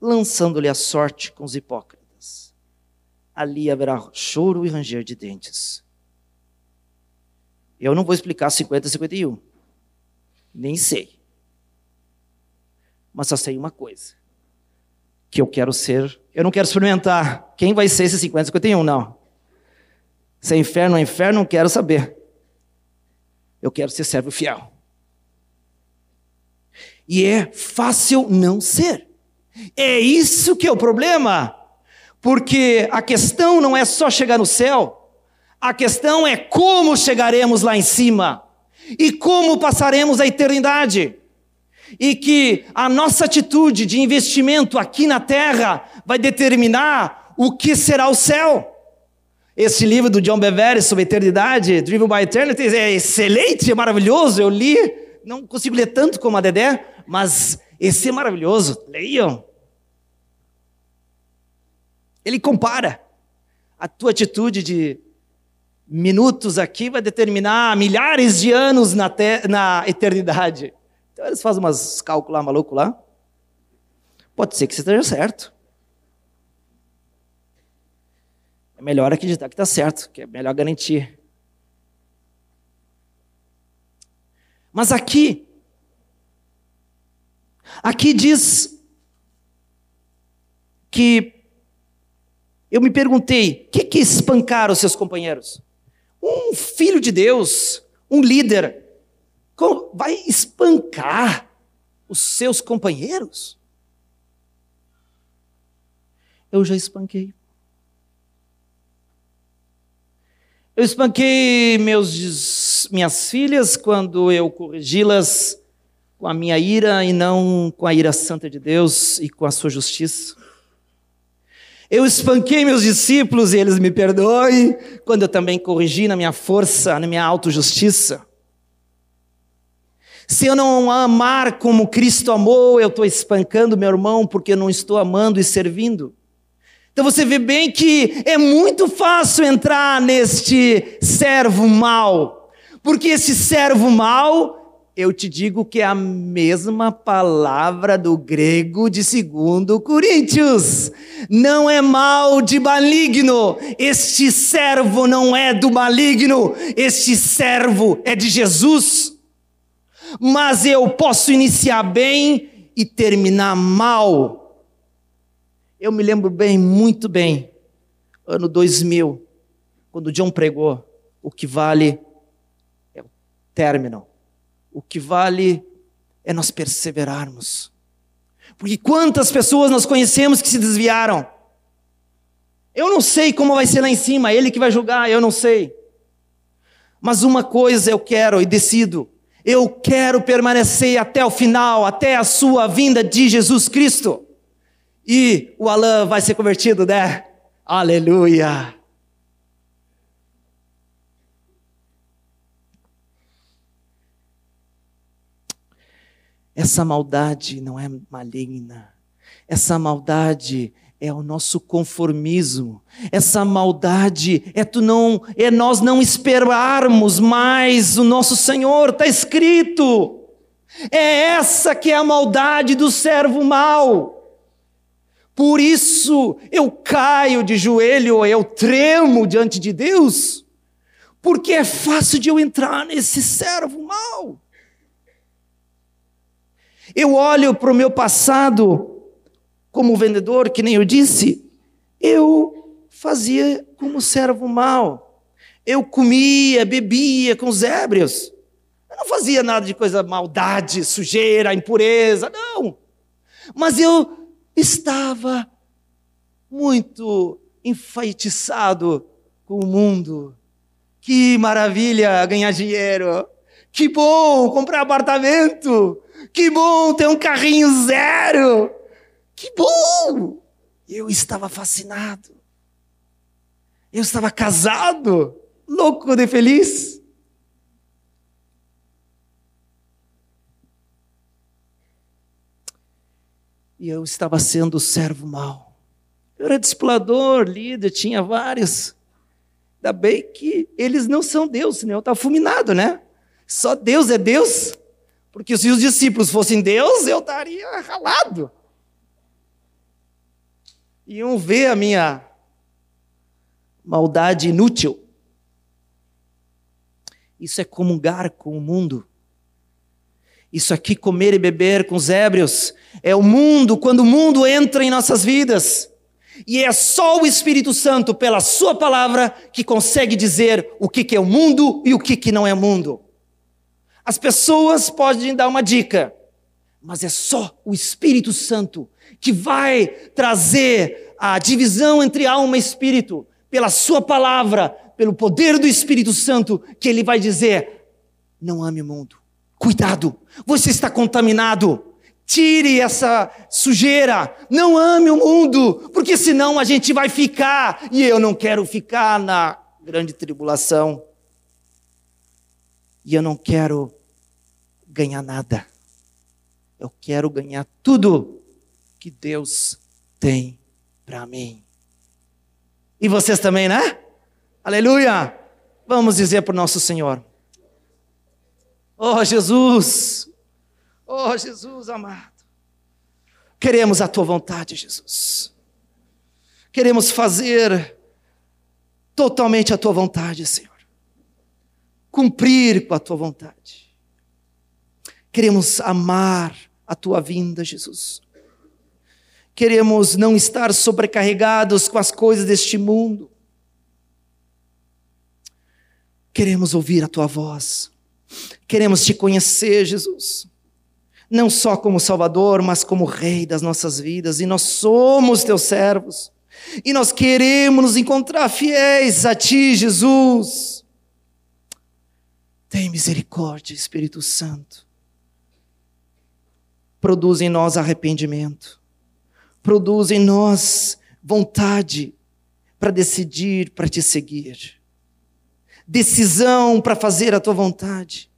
lançando-lhe a sorte com os hipócritas. Ali haverá choro e ranger de dentes. Eu não vou explicar 50 e 51. Nem sei. Mas só sei uma coisa: que eu quero ser. Eu não quero experimentar quem vai ser esse 50, 51, não. Se é inferno ou é inferno, não quero saber. Eu quero ser servo fiel. E é fácil não ser. É isso que é o problema. Porque a questão não é só chegar no céu, a questão é como chegaremos lá em cima e como passaremos a eternidade. e que a nossa atitude de investimento aqui na terra vai determinar o que será o céu. Esse livro do John Bevere sobre eternidade, Driven by Eternity, é excelente, é maravilhoso. Eu li, não consigo ler tanto como a Dedé, mas esse é maravilhoso. Leiam. Ele compara a tua atitude de minutos aqui vai determinar milhares de anos na, na eternidade. Então eles fazem umas cálculos maluco lá. Pode ser que você esteja certo. É melhor acreditar que está certo, que é melhor garantir. Mas aqui, aqui diz que eu me perguntei, o que, que espancar os seus companheiros? Um filho de Deus, um líder, vai espancar os seus companheiros? Eu já espanquei. Eu espanquei meus, minhas filhas quando eu corrigi-las com a minha ira e não com a ira santa de Deus e com a sua justiça. Eu espanquei meus discípulos e eles me perdoem quando eu também corrigi na minha força, na minha autojustiça. Se eu não amar como Cristo amou, eu estou espancando meu irmão porque não estou amando e servindo. Então você vê bem que é muito fácil entrar neste servo mal, porque esse servo mal, eu te digo que é a mesma palavra do grego de 2 Coríntios. Não é mal de maligno. Este servo não é do maligno. Este servo é de Jesus. Mas eu posso iniciar bem e terminar mal eu me lembro bem, muito bem, ano 2000, quando John pregou: o que vale é o término, o que vale é nós perseverarmos. Porque quantas pessoas nós conhecemos que se desviaram? Eu não sei como vai ser lá em cima, ele que vai julgar, eu não sei. Mas uma coisa eu quero e decido: eu quero permanecer até o final, até a sua vinda de Jesus Cristo. E o Alain vai ser convertido, né? Aleluia! Essa maldade não é maligna. Essa maldade é o nosso conformismo. Essa maldade é tu não é nós não esperarmos mais o nosso Senhor, está escrito. É essa que é a maldade do servo mau. Por isso eu caio de joelho, eu tremo diante de Deus, porque é fácil de eu entrar nesse servo mal. Eu olho para o meu passado como vendedor, que nem eu disse, eu fazia como servo mal. Eu comia, bebia com os ébrios. Eu não fazia nada de coisa maldade, sujeira, impureza, não. Mas eu estava muito enfeitiçado com o mundo. Que maravilha ganhar dinheiro! Que bom comprar apartamento! Que bom ter um carrinho zero! Que bom! Eu estava fascinado. Eu estava casado, louco de feliz. E eu estava sendo servo mau. Eu era discipulador, líder, tinha vários. Ainda bem que eles não são Deus, senão eu estava fulminado, né? Só Deus é Deus. Porque se os discípulos fossem Deus, eu estaria ralado. Iam ver a minha maldade inútil. Isso é comungar com o mundo. Isso aqui, comer e beber com os ébrios, é o mundo, quando o mundo entra em nossas vidas. E é só o Espírito Santo, pela Sua palavra, que consegue dizer o que, é o mundo e o que, que não é mundo. As pessoas podem dar uma dica, mas é só o Espírito Santo que vai trazer a divisão entre alma e espírito, pela Sua palavra, pelo poder do Espírito Santo, que Ele vai dizer: não ame o mundo Cuidado, você está contaminado. Tire essa sujeira. Não ame o mundo, porque senão a gente vai ficar. E eu não quero ficar na grande tribulação. E eu não quero ganhar nada. Eu quero ganhar tudo que Deus tem para mim. E vocês também, né? Aleluia! Vamos dizer para o nosso Senhor: Oh Jesus, oh Jesus amado, queremos a tua vontade, Jesus. Queremos fazer totalmente a tua vontade, Senhor. Cumprir com a tua vontade. Queremos amar a tua vinda, Jesus. Queremos não estar sobrecarregados com as coisas deste mundo. Queremos ouvir a tua voz. Queremos te conhecer, Jesus. Não só como Salvador, mas como Rei das nossas vidas. E nós somos teus servos. E nós queremos nos encontrar fiéis a ti, Jesus. Tem misericórdia, Espírito Santo. Produz em nós arrependimento. Produz em nós vontade para decidir, para te seguir. Decisão para fazer a tua vontade.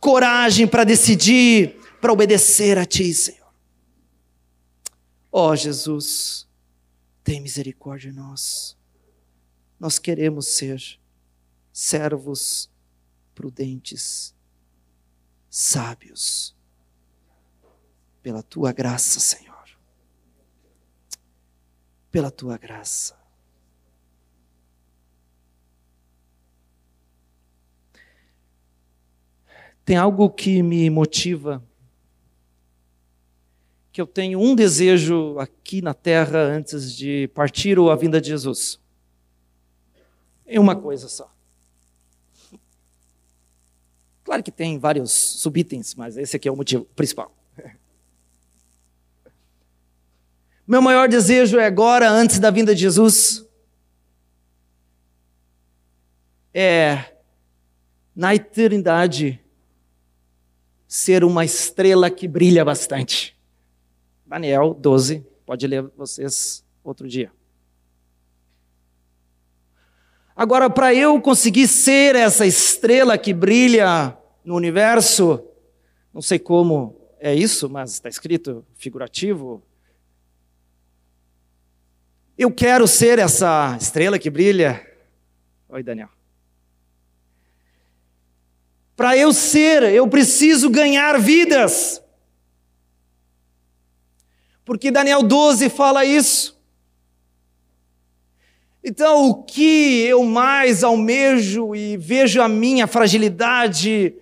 Coragem para decidir, para obedecer a ti, Senhor. Ó oh, Jesus, tem misericórdia de nós. Nós queremos ser servos prudentes, sábios, pela tua graça, Senhor. Pela tua graça. Tem algo que me motiva que eu tenho um desejo aqui na terra antes de partir ou a vinda de Jesus. É uma coisa só. Claro que tem vários subitens, mas esse aqui é o motivo principal. Meu maior desejo é agora, antes da vinda de Jesus, é na eternidade ser uma estrela que brilha bastante. Daniel 12, pode ler vocês outro dia. Agora, para eu conseguir ser essa estrela que brilha no universo, não sei como é isso, mas está escrito figurativo. Eu quero ser essa estrela que brilha. Oi, Daniel. Para eu ser, eu preciso ganhar vidas. Porque Daniel 12 fala isso. Então, o que eu mais almejo e vejo a minha fragilidade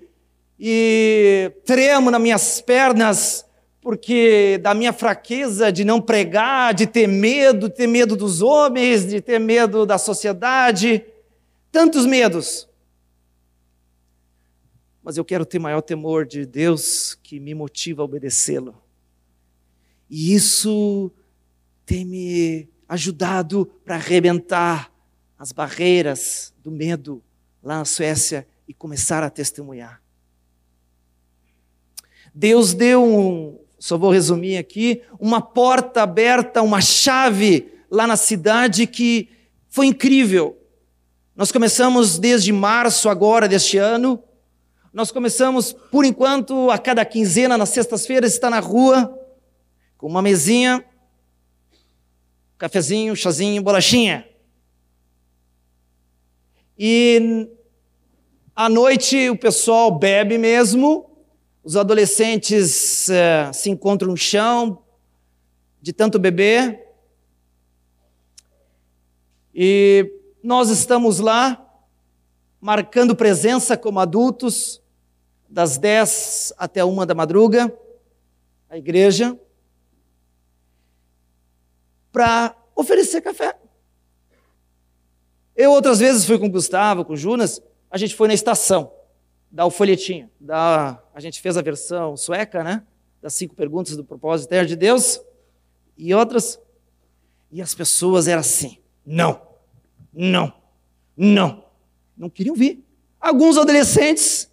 e tremo nas minhas pernas, porque da minha fraqueza de não pregar, de ter medo, ter medo dos homens, de ter medo da sociedade, tantos medos. Mas eu quero ter maior temor de Deus que me motiva a obedecê-lo. E isso tem me ajudado para arrebentar as barreiras do medo lá na Suécia e começar a testemunhar. Deus deu um, só vou resumir aqui, uma porta aberta, uma chave lá na cidade que foi incrível. Nós começamos desde março agora deste ano. Nós começamos, por enquanto, a cada quinzena, nas sextas-feiras, está na rua com uma mesinha, cafezinho, chazinho, bolachinha. E à noite o pessoal bebe mesmo, os adolescentes é, se encontram no chão de tanto beber. E nós estamos lá marcando presença como adultos, das 10 até uma da madruga, a igreja para oferecer café. Eu outras vezes fui com o Gustavo, com o Jonas, a gente foi na estação, dar o folhetinho. Da, a gente fez a versão sueca, né? Das cinco perguntas do propósito eterno de Deus. E outras. E as pessoas eram assim: não, não, não. Não queriam vir. Alguns adolescentes,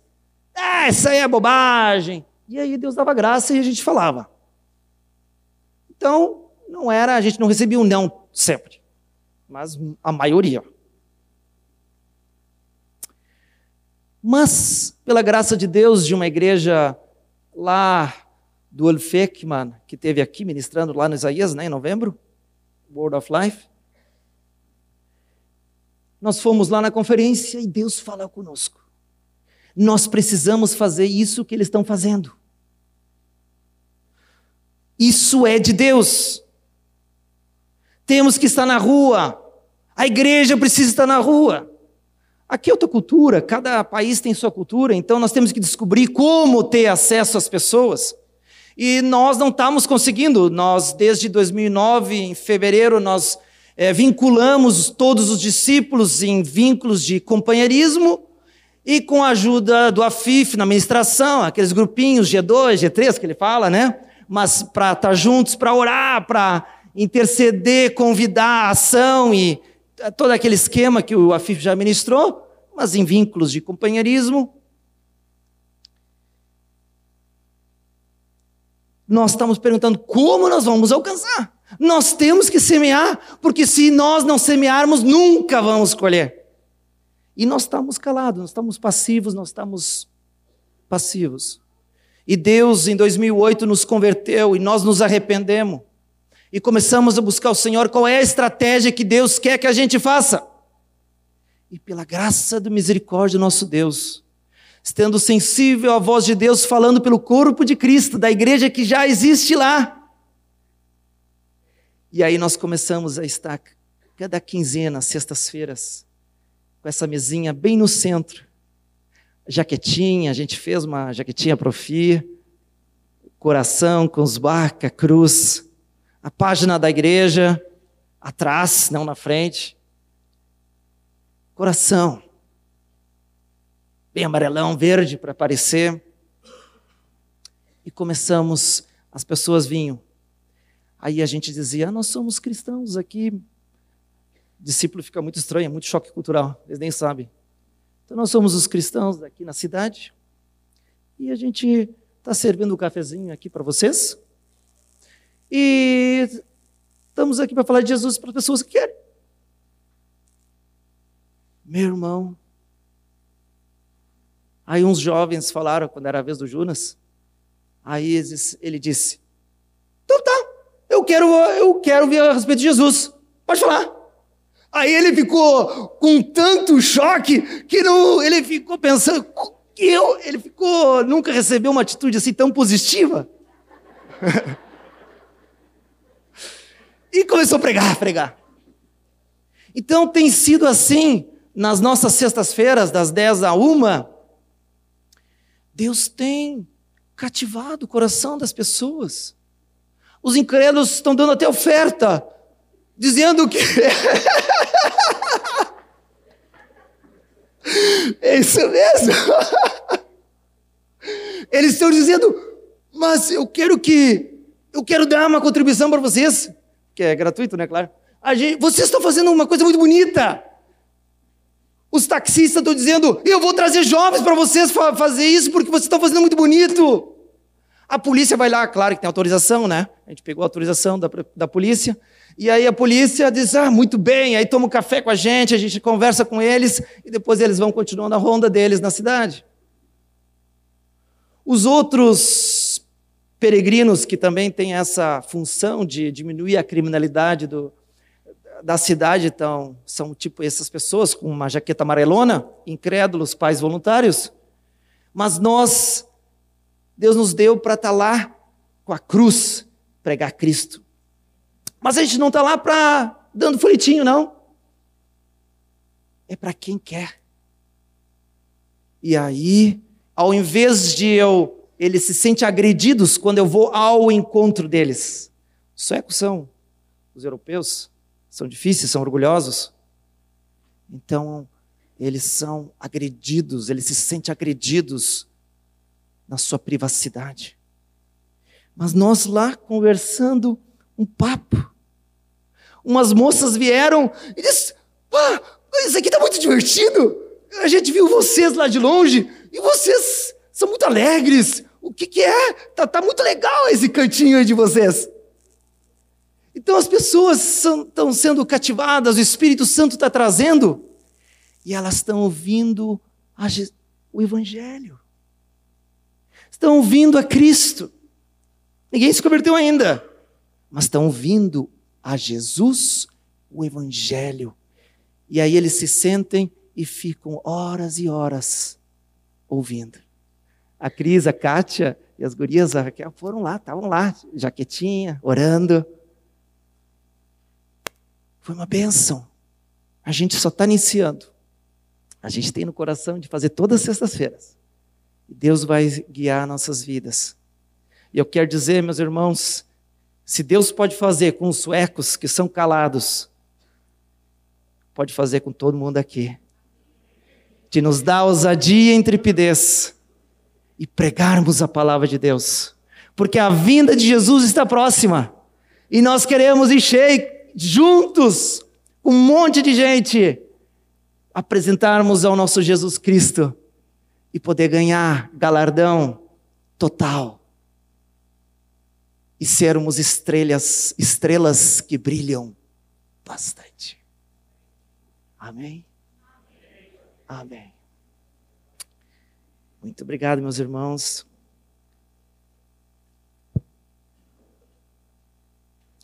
Ah, isso aí é bobagem. E aí Deus dava graça e a gente falava. Então, não era, a gente não recebia um não sempre, mas a maioria. Mas, pela graça de Deus, de uma igreja lá do Olfekman, que teve aqui ministrando lá no Isaías, né, em novembro, World of Life, nós fomos lá na conferência e Deus fala conosco. Nós precisamos fazer isso que eles estão fazendo. Isso é de Deus. Temos que estar na rua. A igreja precisa estar na rua. Aqui é outra cultura, cada país tem sua cultura, então nós temos que descobrir como ter acesso às pessoas. E nós não estamos conseguindo. Nós, desde 2009, em fevereiro, nós é, vinculamos todos os discípulos em vínculos de companheirismo e com a ajuda do AFIF na administração, aqueles grupinhos G2, G3 que ele fala, né? Mas para estar tá juntos, para orar, para interceder, convidar a ação e todo aquele esquema que o Afif já ministrou, mas em vínculos de companheirismo. Nós estamos perguntando como nós vamos alcançar. Nós temos que semear, porque se nós não semearmos, nunca vamos colher. E nós estamos calados, nós estamos passivos, nós estamos passivos. E Deus, em 2008, nos converteu e nós nos arrependemos e começamos a buscar o Senhor, qual é a estratégia que Deus quer que a gente faça? E pela graça do misericórdia do nosso Deus, estando sensível à voz de Deus falando pelo corpo de Cristo, da igreja que já existe lá. E aí nós começamos a estar cada quinzena, sextas-feiras, com essa mesinha bem no centro. Jaquetinha, a gente fez uma jaquetinha profi, coração com os barca, cruz a página da igreja, atrás, não na frente. Coração. Bem amarelão, verde para aparecer. E começamos, as pessoas vinham. Aí a gente dizia: ah, Nós somos cristãos aqui. Discípulo fica muito estranho, é muito choque cultural, eles nem sabem. Então nós somos os cristãos daqui na cidade. E a gente está servindo um cafezinho aqui para vocês. E estamos aqui para falar de Jesus para as pessoas que querem. Meu irmão. Aí uns jovens falaram, quando era a vez do Junas, aí ele disse, então tá, eu quero, eu quero ver a respeito de Jesus. Pode falar. Aí ele ficou com tanto choque que não, ele ficou pensando que eu, ele ficou, nunca recebeu uma atitude assim tão positiva. E começou a pregar, pregar. Então tem sido assim nas nossas sextas-feiras, das 10 a 1. Deus tem cativado o coração das pessoas. Os incrédulos estão dando até oferta, dizendo que. é isso mesmo. Eles estão dizendo, mas eu quero que. Eu quero dar uma contribuição para vocês que é gratuito, né, claro? Gente, vocês estão fazendo uma coisa muito bonita. Os taxistas estão dizendo: eu vou trazer jovens para vocês fa fazer isso porque vocês estão fazendo muito bonito. A polícia vai lá, claro que tem autorização, né? A gente pegou a autorização da, da polícia. E aí a polícia diz: ah, muito bem. Aí toma um café com a gente, a gente conversa com eles e depois eles vão continuando a ronda deles na cidade. Os outros peregrinos que também têm essa função de diminuir a criminalidade do, da cidade, então, são tipo essas pessoas com uma jaqueta amarelona, incrédulos, pais voluntários. Mas nós, Deus nos deu para estar tá lá com a cruz, pregar Cristo. Mas a gente não está lá para dando folhetinho, não. É para quem quer. E aí, ao invés de eu eles se sentem agredidos quando eu vou ao encontro deles. Os suecos são, os europeus, são difíceis, são orgulhosos. Então, eles são agredidos, eles se sentem agredidos na sua privacidade. Mas nós lá conversando um papo, umas moças vieram e disseram: ah, isso aqui está muito divertido. A gente viu vocês lá de longe e vocês São muito alegres. O que, que é? Tá, tá muito legal esse cantinho aí de vocês. Então as pessoas estão sendo cativadas, o Espírito Santo está trazendo, e elas estão ouvindo a, o Evangelho. Estão ouvindo a Cristo. Ninguém se converteu ainda, mas estão ouvindo a Jesus, o Evangelho. E aí eles se sentem e ficam horas e horas ouvindo. A Cris, a Kátia e as gurias, a Raquel foram lá, estavam lá, jaquetinha, orando. Foi uma bênção. A gente só está iniciando. A gente tem no coração de fazer todas as sextas-feiras. E Deus vai guiar nossas vidas. E eu quero dizer, meus irmãos, se Deus pode fazer com os suecos que são calados, pode fazer com todo mundo aqui. De nos dar ousadia e intrepidez e pregarmos a palavra de Deus. Porque a vinda de Jesus está próxima. E nós queremos encher juntos, um monte de gente, apresentarmos ao nosso Jesus Cristo e poder ganhar galardão total. E sermos estrelas, estrelas que brilham bastante. Amém? Amém. Muito obrigado, meus irmãos.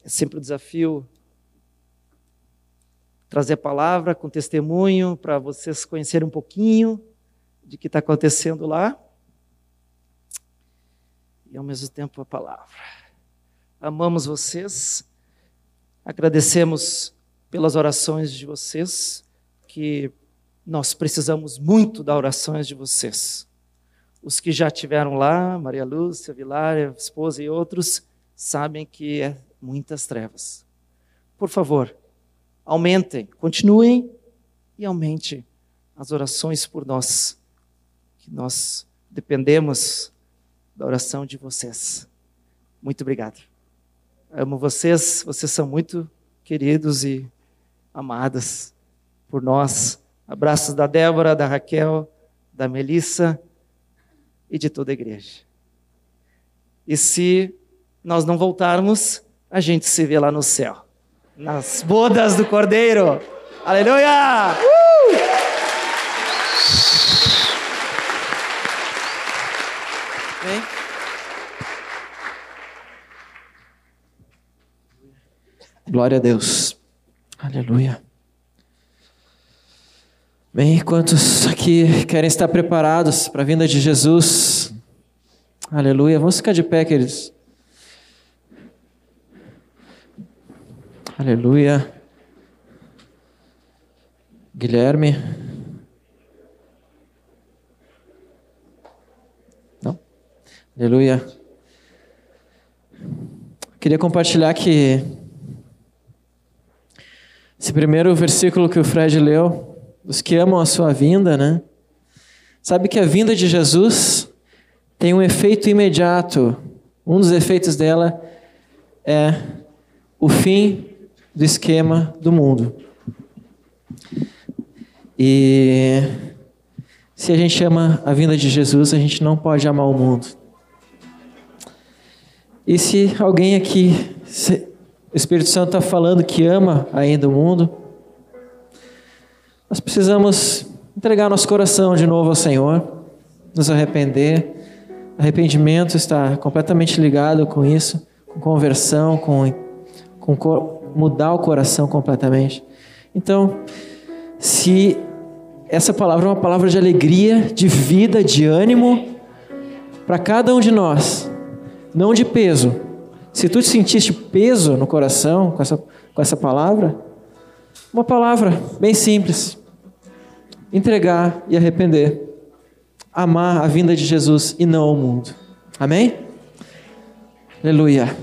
É sempre um desafio trazer a palavra com testemunho para vocês conhecerem um pouquinho de que está acontecendo lá e ao mesmo tempo a palavra. Amamos vocês, agradecemos pelas orações de vocês, que nós precisamos muito das orações de vocês. Os que já estiveram lá, Maria Lúcia, Vilar, esposa e outros, sabem que é muitas trevas. Por favor, aumentem, continuem e aumente as orações por nós, que nós dependemos da oração de vocês. Muito obrigado. Amo vocês, vocês são muito queridos e amadas por nós. Abraços da Débora, da Raquel, da Melissa e de toda a igreja. E se nós não voltarmos, a gente se vê lá no céu nas bodas do Cordeiro. Aleluia! Uh! Glória a Deus. Aleluia. Bem, quantos aqui querem estar preparados para a vinda de Jesus? Aleluia. Vamos ficar de pé, queridos. Aleluia. Guilherme. Não? Aleluia. Queria compartilhar que esse primeiro versículo que o Fred leu, os que amam a sua vinda, né? Sabe que a vinda de Jesus tem um efeito imediato. Um dos efeitos dela é o fim do esquema do mundo. E se a gente ama a vinda de Jesus, a gente não pode amar o mundo. E se alguém aqui, o Espírito Santo está falando que ama ainda o mundo, nós precisamos entregar nosso coração de novo ao Senhor, nos arrepender. Arrependimento está completamente ligado com isso, com conversão, com, com mudar o coração completamente. Então, se essa palavra é uma palavra de alegria, de vida, de ânimo para cada um de nós, não de peso. Se tu te sentiste peso no coração com essa, com essa palavra, uma palavra bem simples: entregar e arrepender. Amar a vinda de Jesus e não o mundo. Amém? Aleluia.